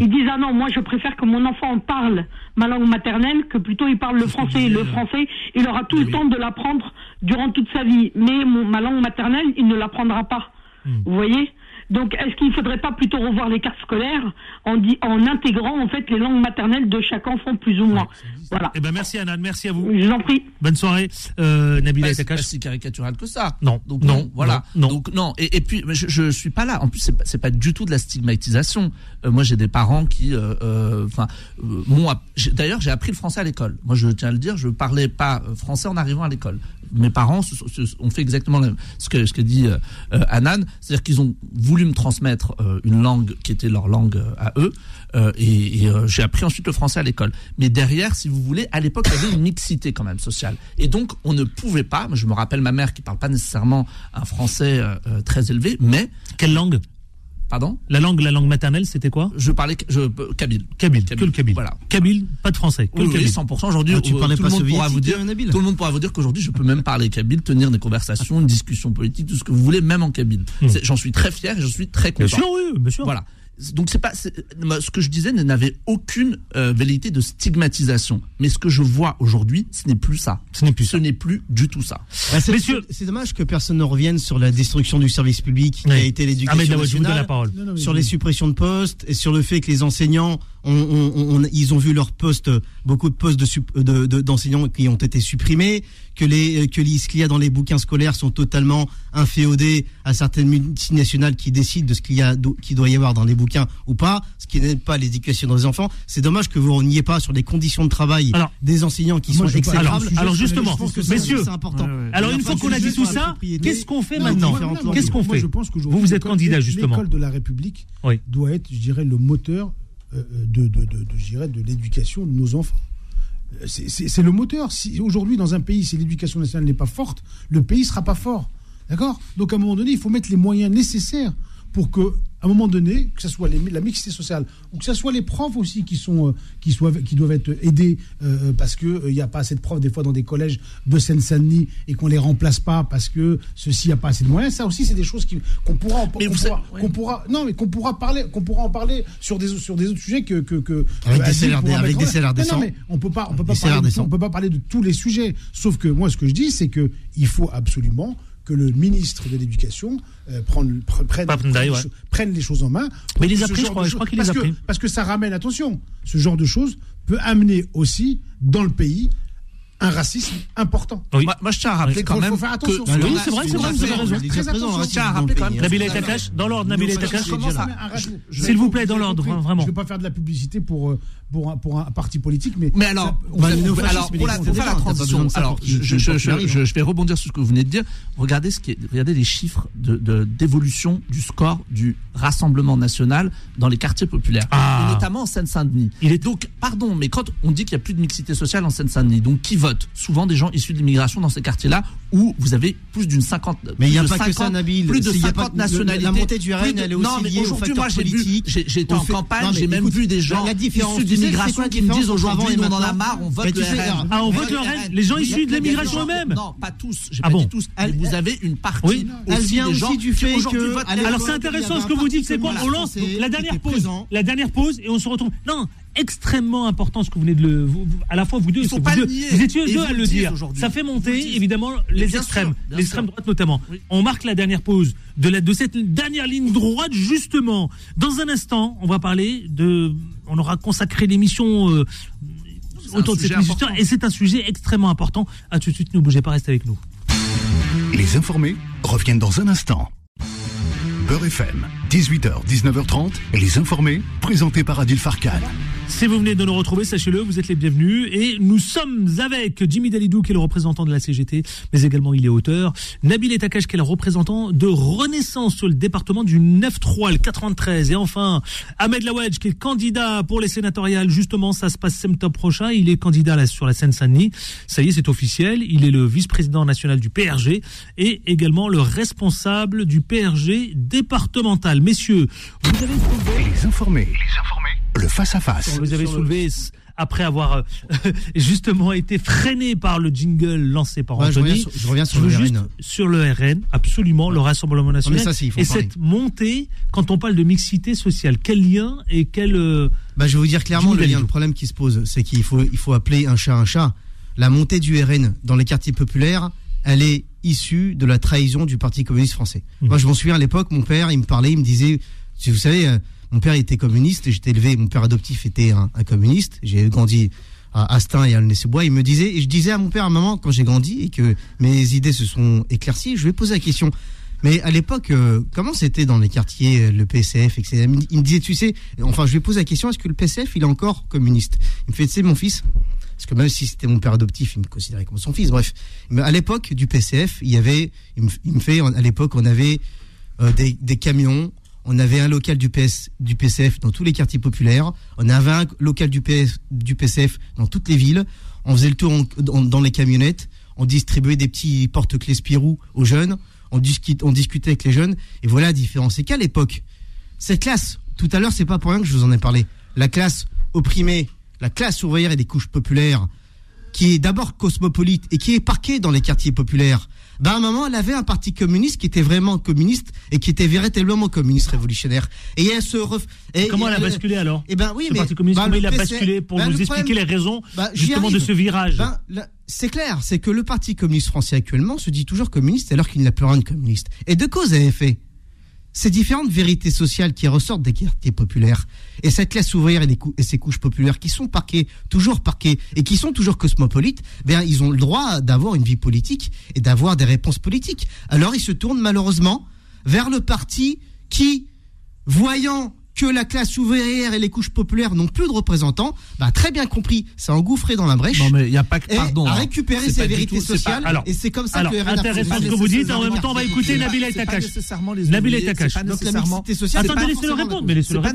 Ils disent ah non moi je préfère que mon enfant parle ma langue maternelle que plutôt il parle le français. Le français il aura tout le temps de l'apprendre durant toute sa vie, mais mon- ma langue maternelle il ne l'apprendra pas. Vous voyez donc, est-ce qu'il ne faudrait pas plutôt revoir les cartes scolaires en, di- en intégrant en fait les langues maternelles de chaque enfant plus ou moins Voilà. Eh ben merci Anan, merci à vous. Je vous en prie. Bonne soirée. Euh, Nabila Etakash. pas si caricatural que ça. Non, Donc non, non, voilà. non. Donc non. Et, et puis je, je suis pas là. En plus, c'est pas, c'est pas du tout de la stigmatisation. Euh, moi, j'ai des parents qui, euh, euh, enfin, euh, D'ailleurs, j'ai appris le français à l'école. Moi, je tiens à le dire, je parlais pas français en arrivant à l'école. Mes parents ont fait exactement ce que dit euh, euh, Anan, c'est-à-dire qu'ils ont voulu me transmettre euh, une langue qui était leur langue euh, à eux, euh, et, et, j'ai appris ensuite le français à l'école. Mais derrière, si vous voulez, à l'époque, il y avait une mixité quand même sociale, et donc on ne pouvait pas. Je me rappelle ma mère qui parle pas nécessairement un français très élevé, mais quelle langue? Pardon La langue, la langue maternelle, c'était quoi Je parlais je, euh, kabyle. Kabyle, que le kabyle. Voilà. Kabyle, pas de français. Que Oui, le oui, kabyle. 100%. Aujourd'hui, Ah, tu euh, parlais tout pas le monde pourra vous dire, tout le monde pourra vous dire qu'aujourd'hui, je peux même parler kabyle, tenir des conversations, une discussion politique, tout ce que vous voulez, même en kabyle. C'est- J'en suis très fier et je suis très content. Bien sûr, oui, bien sûr. Voilà. Donc c'est pas moi, ce que je disais n'avait aucune euh, velléité de stigmatisation. Mais ce que je vois aujourd'hui, ce n'est plus ça. Ce n'est plus. Ce n'est plus du tout ça. Bah, c'est- c'est dommage que personne ne revienne sur la destruction du service public qui Oui. a été l'éducation Daoud, je vous donne nationale, la parole. Non, non, mais sur les suppressions de postes et sur le fait que les enseignants ont, ont- ont- ont- ils ont vu leurs postes, beaucoup de postes de sup- de- de- d'enseignants qui ont été supprimés, que les que les- ce qu'il y a dans les bouquins scolaires sont totalement inféodés à certaines multinationales qui décident de ce qu'il y a qui doit y avoir dans les bouquins ou pas, ce qui n'est pas l'éducation des enfants. C'est dommage que vous n'y ait pas sur les conditions de travail des enseignants qui sont alors, exécrables. alors justement, Je pense que ça, messieurs, c'est important. alors une fois qu'on a dit tout ça, qu'est-ce qu'on fait Non, maintenant. Qu'est-ce qu'on fait je pense qu'aujourd'hui, Vous, vous êtes l'école- candidat justement. L'école de la République Oui. doit être, je dirais, le moteur euh, de, de, de, de, de l'éducation de nos enfants. Euh, C'est le moteur. Si aujourd'hui, dans un pays, si l'éducation nationale n'est pas forte, le pays sera pas fort. D'accord? Donc, à un moment donné, il faut mettre les moyens nécessaires pour que, à un moment donné, que ce soit les- la mixité sociale ou que ce soit les profs aussi qui sont euh, qui soient qui doivent être aidés euh, parce que il n'y a pas assez de profs des fois dans des collèges de Seine-Saint-Denis et qu'on les remplace pas parce que ceci a pas assez de moyens. Ça aussi, c'est des choses qu'on pourra en- qu'on pourra, non mais qu'on pourra parler qu'on pourra en parler sur des sur des autres sujets que que, que Avec des salaires- avec des salaires Non, non, décents. mais on peut pas on peut pas parler de, décents. on peut pas parler de tous les sujets. Sauf que moi, ce que je dis, c'est que il faut absolument que le ministre de l'Éducation euh, prenne, ouais. les cho- prenne les choses en main. Mais il les a pris, je crois, qu'il les a que-. Parce que ça ramène, attention, ce genre de choses peut amener aussi dans le pays un racisme important. Moi, moi, je tiens à rappeler Oui. quand même faut faire attention. que Oui, c'est vrai, ce c'est vrai, vous avez raison. je Très tiens à attention. rappeler quand même Etakash, fait- dans l'ordre, je Je- je- S'il vous plaît, dans l'ordre, compris. vraiment. Je ne vais pas faire de la publicité pour, euh, pour, un, pour un parti politique, mais. Mais alors, va- va- alors pour, la, pour faire la transition, alors je, je, je, je- je- je vais rebondir sur ce que vous venez de dire. Regardez ce qui est, regardez les chiffres de de- d'évolution du score du Rassemblement national dans les quartiers populaires, Ah. et notamment en Seine-Saint-Denis. Donc, pardon, mais quand on dit qu'il n'y a plus de mixité sociale en Seine-Saint-Denis, donc qui Souvent des gens issus de l'immigration dans ces quartiers-là où vous avez plus d'une cinquante. Mais il y a plus de pas que ça, 50 Nabil. Plus de C'est- il y a 50 pas- le- nationalités. la montée du RN, de- elle est non, aussi mais liée aux aujourd'hui, facteurs moi, j'ai vu, au en fait- campagne, Non, mais j'ai même écoute, vu des gens issus d'immigration qui me disent aujourd'hui, nous, on en a marre, on vote Mais le RN. Ah, on vote le RN. Les gens issus de l'immigration eux-mêmes. Non, pas tous. J'ai Ah pas bon dit tous. Mais vous avez une partie. Elle vient des gens aussi du qui fait que- Alors c'est intéressant ce que vous dites, c'est quoi On lance la dernière pause, la dernière pause et on se retrouve. Non, extrêmement important ce que vous venez de le. vous- vous- à la fois vous deux, Ils sont vous, pas deux- vous étiez deux vous à le dire. aujourd'hui. Ça fait monter évidemment les extrêmes, l'extrême droite notamment. On marque la dernière pause de la de cette dernière ligne droite justement. Dans un instant, on va parler de. On aura consacré l'émission. euh, autour de cette important. et c'est un sujet extrêmement important. À tout de suite, ne bougez pas, restez avec nous. Les informés reviennent dans un instant. Beurre FM, 18h, 19h30, les informés, présentés par Adil Farkan. Si vous venez de nous retrouver, sachez-le, vous êtes les bienvenus. Et nous sommes avec Jimmy Dalidou, qui est le représentant de la CGT, mais également il est auteur. Nabil Etakash, qui est le représentant de Renaissance sur le département du 9-3, le 93. Et enfin, Ahmed Laouedj, qui est candidat pour les sénatoriales. Justement, ça se passe septembre prochain. Il est candidat sur la Seine-Saint-Denis. Ça y est, c'est officiel. Il est le vice-président national du PRG et également le responsable du PRG départemental. Messieurs, vous avez Les informés, les informés, le face-à-face. vous avez soulevé après avoir euh, justement été freiné par le jingle lancé par Ouais, je Anthony. reviens sur- je reviens sur le juste- RN. sur le RN, absolument, le Rassemblement national. ça, si, et parler. cette montée, quand on parle de mixité sociale, quel lien et quel... euh, Bah, je vais vous dire clairement le lien, le problème qui se pose, c'est qu'il faut, il faut appeler un chat un chat. La montée du RN dans les quartiers populaires, elle est issue de la trahison du Parti communiste français. Mmh. Moi, je m'en souviens à l'époque, mon père, il me parlait, il me disait, si vous savez, euh, mon père était communiste, j'étais élevé, mon père adoptif était un, un communiste, j'ai grandi à Astin et à Aulnay-sous-Bois, il me disait, et je disais à mon père à maman, quand j'ai grandi et que mes idées se sont éclaircies, je lui ai posé la question, mais à l'époque, euh, comment c'était dans les quartiers, euh, le PCF, etc. Il me- disait, tu sais, enfin, je lui ai posé la question, est-ce que le PCF, il est encore communiste? Il me fait, tu sais, mon fils, parce que même si c'était mon père adoptif, il me considérait comme son fils, bref. Mais à l'époque du PCF, il y avait, il me, fait, à l'époque, on avait euh, des, camions, on avait un local du, PS, du PCF dans tous les quartiers populaires, on avait un local du, PS, du PCF dans toutes les villes, on faisait le tour dans les camionnettes, on distribuait des petits porte-clés Spirou aux jeunes, on, discute, discutait avec les jeunes, et voilà la différence. C'est qu'à l'époque, cette classe, tout à l'heure, c'est pas pour rien que je vous en ai parlé, la classe opprimée, la classe ouvrière et des couches populaires, qui est d'abord cosmopolite et qui est parquée dans les quartiers populaires, ben à un moment, elle avait un parti communiste qui était vraiment communiste et qui était véritablement communiste révolutionnaire. Et elle se ref... et- comment elle a basculé alors Eh ben oui, Ce mais Parti communiste, ben, comment il a basculé pour ben, nous expliquer problème- les raisons ben, justement de ce virage? Ben, c'est clair, c'est que le Parti communiste français actuellement se dit toujours communiste alors qu'il n'a plus rien de communiste. Et de cause à effet. Ces différentes vérités sociales qui ressortent des quartiers populaires et cette classe ouvrière et, ces couches populaires qui sont parquées, toujours parquées et qui sont toujours cosmopolites, ben, ils ont le droit d'avoir une vie politique et d'avoir des réponses politiques. Alors ils se tournent malheureusement vers le parti qui, voyant que la classe ouvrière et les couches populaires n'ont plus de représentants, bah, très bien compris, s'est engouffré dans la brèche. Non, mais il y a pas que- pardon, a hein. récupéré ses vérités tout- c'est pas- sociales. alors- et c'est comme ça alors, que RN a intéressant ce que vous dites, en même temps, on va écouter Nabil les Nabil ouvriers, Etakash. c'est pas Donc la nécessairement- mixité sociale, Attendez, laissez-le répondre, mais laissez-le répondre,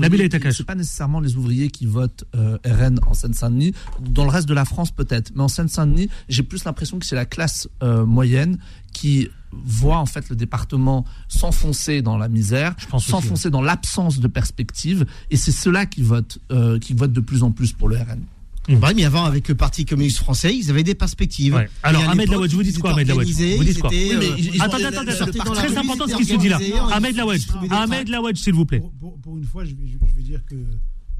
Nabil. C'est pas nécessairement les ouvriers qui votent euh, RN en Seine-Saint-Denis. Dans le reste de la France, peut-être, mais en Seine-Saint-Denis, j'ai plus l'impression que c'est la classe euh, moyenne qui voit en fait le département s'enfoncer dans la misère, s'enfoncer dans l'absence de perspective, et c'est ceux-là qui votent, euh, qui votent de plus en plus pour le RN. Ouais, mais avant, avec le Parti communiste français, ils avaient des perspectives. Ouais. Alors, Ahmed Laouedj, vous dites quoi, Ahmed organisés, Vous dites quoi Oui, mais Attendez, attendez, attendez. Très important ce qui se dit là. ils Ahmed des Ahmed s'il vous plaît. Pour, pour- pour une fois, je vais, je- je vais dire que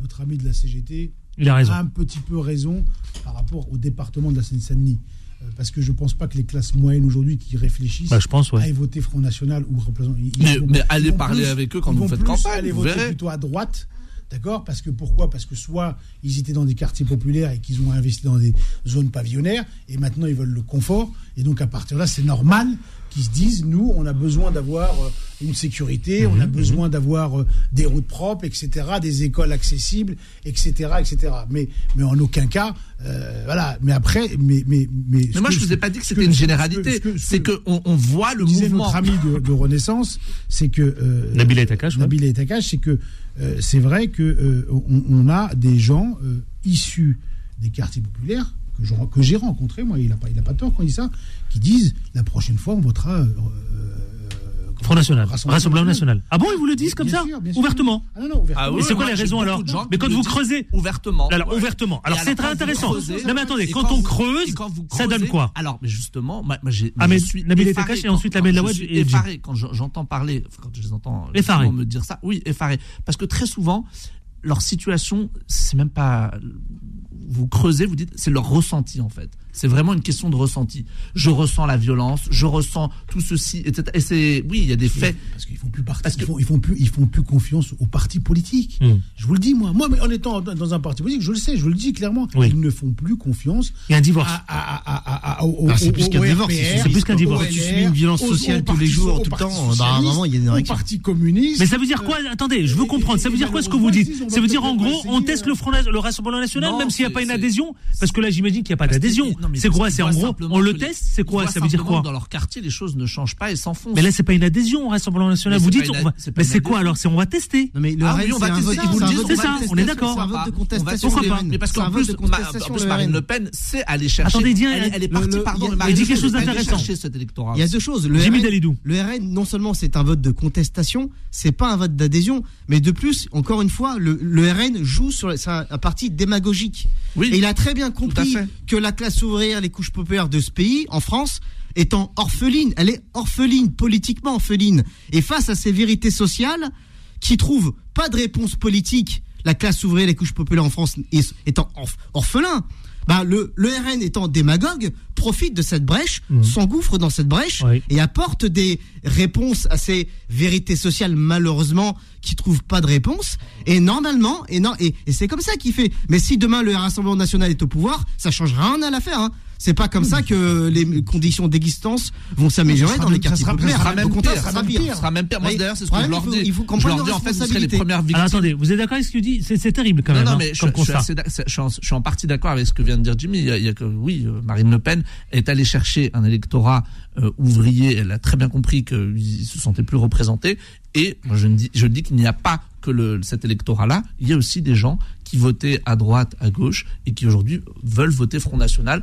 notre ami de la CGT Il a raison. un petit peu raison par rapport au département de la Seine-Saint-Denis. Euh, Parce que je ne pense pas que les classes moyennes aujourd'hui qui réfléchissent Bah, je pense, ouais. à voter Front National ou représentant. Mais- allez parler plus- avec eux quand vous faites campagne, aller vous voter verrez. plutôt à droite. D'accord? Parce que pourquoi? Parce que soit ils étaient dans des quartiers populaires et qu'ils ont investi dans des zones pavillonnaires et maintenant ils veulent le confort. Et donc à partir de là, c'est normal qu'ils se disent nous, on a besoin d'avoir euh, une sécurité, on a besoin d'avoir euh, des routes propres, etc., des écoles accessibles, etc., etc. Mais, mais en aucun cas, euh, voilà. Mais après, mais, mais, mais, Mais moi, je vous ai pas dit que c'était une généralité. C'est que on, on voit le mouvement. notre ami de, de Renaissance, c'est que euh, Nabil Etakash, ouais. Nabil c'est que euh, c'est vrai que on, on a des gens issus des quartiers populaires que j'ai rencontrés, moi, il a pas, il a pas tort quand il dit ça, qui disent la prochaine fois on votera. euh, Front National. Rassemblement Rassemblement national. national. Ah bon, ils vous le disent comme Bien ça sûr, bien sûr. Ouvertement Ah non, non, ouvertement. Ah oui, Et c'est quoi les raisons alors Mais quand vous creusez ouvertement. Alors Ouais. ouvertement. Alors c'est très intéressant. creusez- Non mais attendez, quand on creuse, et quand vous ça donne quoi Alors, mais justement, moi, moi, j'ai, Ahmed- je suis Nabil effaré et quand- ensuite Ahmed je suis effaré quand je- j'entends parler, quand je les entends Effaré. effectivement me dire ça. Oui, effaré. Parce que très souvent, leur situation, c'est même pas. Vous creusez, vous dites, c'est leur ressenti en fait. C'est vraiment une question de ressenti. Je ressens la violence, je ressens tout ceci, etc. Et c'est, oui, il y a des faits. Parce qu'ils font plus partie, ils, font, ils font plus, ils font plus confiance aux partis politiques. Je vous le dis moi, moi, mais en étant dans un parti politique, je le sais, je vous le dis clairement, Oui. ils ne font plus confiance. Il y a un divorce. C'est plus qu'un divorce, c'est plus qu'un divorce. Tu subis une violence sociale tous les jours, tout le temps, bah, à un moment, il y a une au érection. parti communiste. Mais ça veut dire quoi? Attendez, je veux comprendre. Ça veut dire quoi ce que vous dites? Ça veut dire en gros, on teste le, Front, le Rassemblement National, même s'il n'y a pas une adhésion Parce que là, j'imagine qu'il n'y a pas Parce d'adhésion. C'est quoi C'est en gros, on le teste C'est quoi Ça veut dire quoi Dans leur quartier, les choses ne changent pas et s'enfoncent. Mais là, c'est pas une adhésion au Rassemblement National. Vous c'est dites, pas c'est pas mais c'est quoi alors C'est on va tester. Non mais le Ah on va c'est tester vote, ça, on est c'est d'accord. un vote de On va contestation. tester. le RN. Mais parce C'est qu'en vote plus, de ma- contestation, en plus, le Marine RN. Le Pen sait aller chercher. Attendez, elle, est partie, pardon, Marine dit quelque chose d'intéressant. chercher cet électorat. Il y a deux choses. Le Jimmy RN, Dalidou. le RN, non seulement c'est un vote de contestation, c'est pas un vote d'adhésion, mais de plus, encore une fois, le, le RN joue sur c'est un, un parti démagogique. Oui. Et il a très bien compris que la classe les couches populaires de ce pays, en France, étant orpheline, elle est orpheline, politiquement orpheline. Et face à ces vérités sociales, qui trouvent pas de réponse politique, la classe ouvrière, les couches populaires en France étant orph- orphelin, bah le, le RN étant démagogue profite de cette brèche, s'engouffre dans cette brèche Oui. et apporte des réponses à ces vérités sociales malheureusement qui trouvent pas de réponse. Et normalement, et, non, et, et c'est comme ça qu'il fait. Mais si demain le Rassemblement national est au pouvoir, ça change rien à l'affaire. Hein. C'est pas comme ça que les conditions d'existence vont s'améliorer dans les quartiers sera- ça populaires. sera même pire, ça sera sera pire. pire. Ça sera même pire. Moi, Mais d'ailleurs, c'est ce que je leur il faut- dis. Il faut Je comprendre leur dis, en fait, ce seraient les premières victimes. Attendez, vous êtes d'accord avec ce que dit C'est c'est terrible quand même. Non, non, hein, mais je, je suis je, en, je partie d'accord avec ce que vient de dire Jimmy. Il y a, il y a que, oui, euh, Marine Le Pen est allée chercher un électorat euh, ouvrier. Elle a très bien compris qu'il se sentait plus représenté. Et moi, je, dis, je dis qu'il n'y a pas que le, cet électorat-là. Il y a aussi des gens qui votaient à droite, à gauche, et qui aujourd'hui veulent voter Front National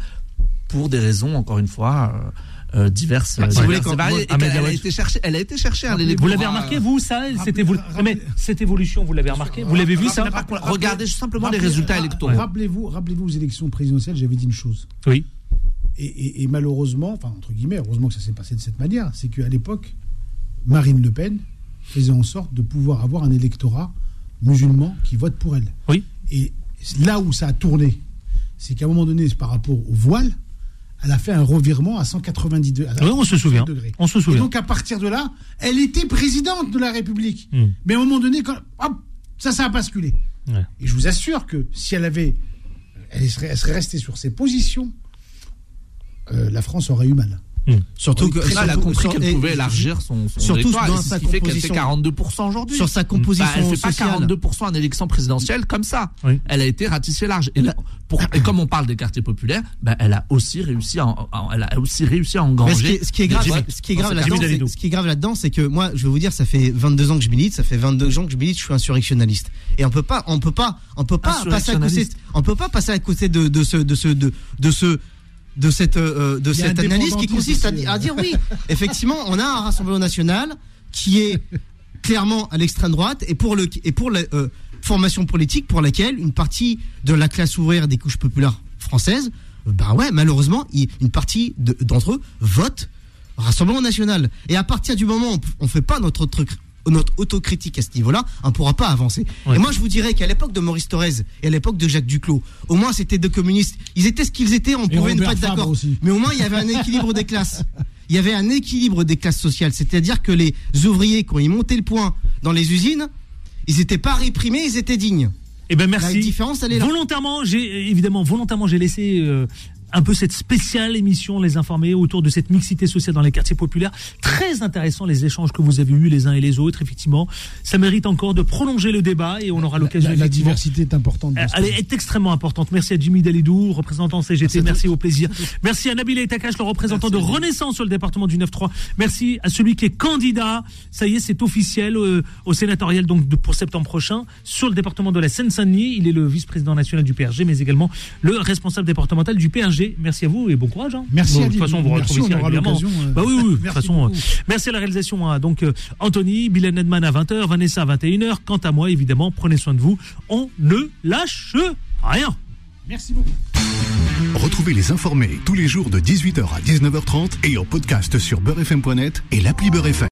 pour des raisons, encore une fois. euh, euh, diverses, Bah, si diverses vous voulez, et quand- variées. Et Ah, mais qu'elle- elle, a été chercher, elle a été chercher un Vous l'avez remarqué, vous, ça cette, évolu- mais cette évolution, vous l'avez remarqué Vous l'avez vu, ça Regardez simplement les Rappelez- résultats ra- électoraux. Rappelez-vous, rappelez-vous aux élections présidentielles, j'avais dit une chose. Oui. Et, et- et malheureusement, enfin entre guillemets, heureusement que ça s'est passé de cette manière, c'est qu'à l'époque, Marine Le Pen faisait en sorte de pouvoir avoir un électorat musulman qui vote pour elle. Oui. Et là où ça a tourné, c'est qu'à un moment donné, par rapport au voile, elle a fait un revirement à 190 degrés. Oui, on se souvient. On se Et souvient. donc à partir de là, elle était présidente de la République. Hmm. Mais à un moment donné, quand, hop, ça, ça a basculé. Ouais. Et je vous assure que si elle avait, elle serait, elle serait restée sur ses positions, euh, la France aurait eu mal. Surtout que Là, elle a compris qu'elle pouvait élargir son, son surtout électorat, dans sa ce qui fait qu'elle fait composition- 42% aujourd'hui. Sur sa composition Bah, elle fait pas sociale. 42% en élection présidentielle comme ça. Elle a été ratissée large. Et, là, pour- et comme on parle des quartiers populaires, bah, elle a aussi réussi à, en- elle a aussi réussi à engranger. ce, qui est, ce qui est grave, ce qui est grave là-dedans, ce qui est grave là-dedans, c'est que moi, je vais vous dire, ça fait 22 ans que je milite, ça fait 22 ans que je milite, je suis insurrectionnaliste. Et on peut pas, on peut pas, on peut pas passer à côté, on peut pas passer à côté de, de ce, de ce, de, de ce, de cette, euh, de cette analyse qui consiste à, euh. dire oui, effectivement, on a un Rassemblement national qui est clairement à l'extrême droite et pour le, et pour la euh, formation politique pour laquelle une partie de la classe ouvrière des couches populaires françaises, euh, ben ouais, malheureusement, une partie de- d'entre eux vote Rassemblement national. Et à partir du moment où on ne fait pas notre truc notre autocritique à ce niveau-là, on ne pourra pas avancer. Et moi, je vous dirais qu'à l'époque de Maurice Thorez et à l'époque de Jacques Duclos, au moins c'était deux communistes. Ils étaient ce qu'ils étaient, on Et pouvait ne pas être d'accord. Mais au moins, il y avait un équilibre des classes. Il y avait un équilibre des classes sociales. C'est-à-dire que les ouvriers, quand ils montaient le point dans les usines, ils n'étaient pas réprimés, ils étaient dignes. Eh ben merci. La différence, elle est là. Volontairement, j'ai évidemment volontairement j'ai laissé euh, un peu cette spéciale émission les informer autour de cette mixité sociale dans les quartiers populaires. Très intéressant les échanges que vous avez eus les uns et les autres. Effectivement, ça mérite encore de prolonger le débat et on aura l'occasion. La, la effectivement, diversité est importante. ce Elle est extrêmement importante. Merci à Jimmy Dalidou, représentant CGT. Merci, au plaisir. Merci à Nabil Etakash, le représentant de Renaissance sur le département du 9-3. Merci à celui qui est candidat. Ça y est, c'est officiel euh, au sénatorial donc de- pour septembre prochain sur le département de la Seine-Saint-Denis. Il est le vice-président national du PRG, mais également le responsable départemental du PRG. Merci à vous et bon courage. hein. Merci, Bon, De toute façon, on vous retrouve ici régulièrement. euh, Bah oui, oui. De toute merci façon, beaucoup. euh, merci à la réalisation. hein. Donc euh, Anthony, Bill Edman à 20h, Vanessa à 21h. Quant à moi, évidemment, prenez soin de vous. On ne lâche rien. Merci beaucoup. Retrouvez les informés tous les jours de 18h à 19h30 et en podcast sur beurrefm.net et l'appli Beurrefm.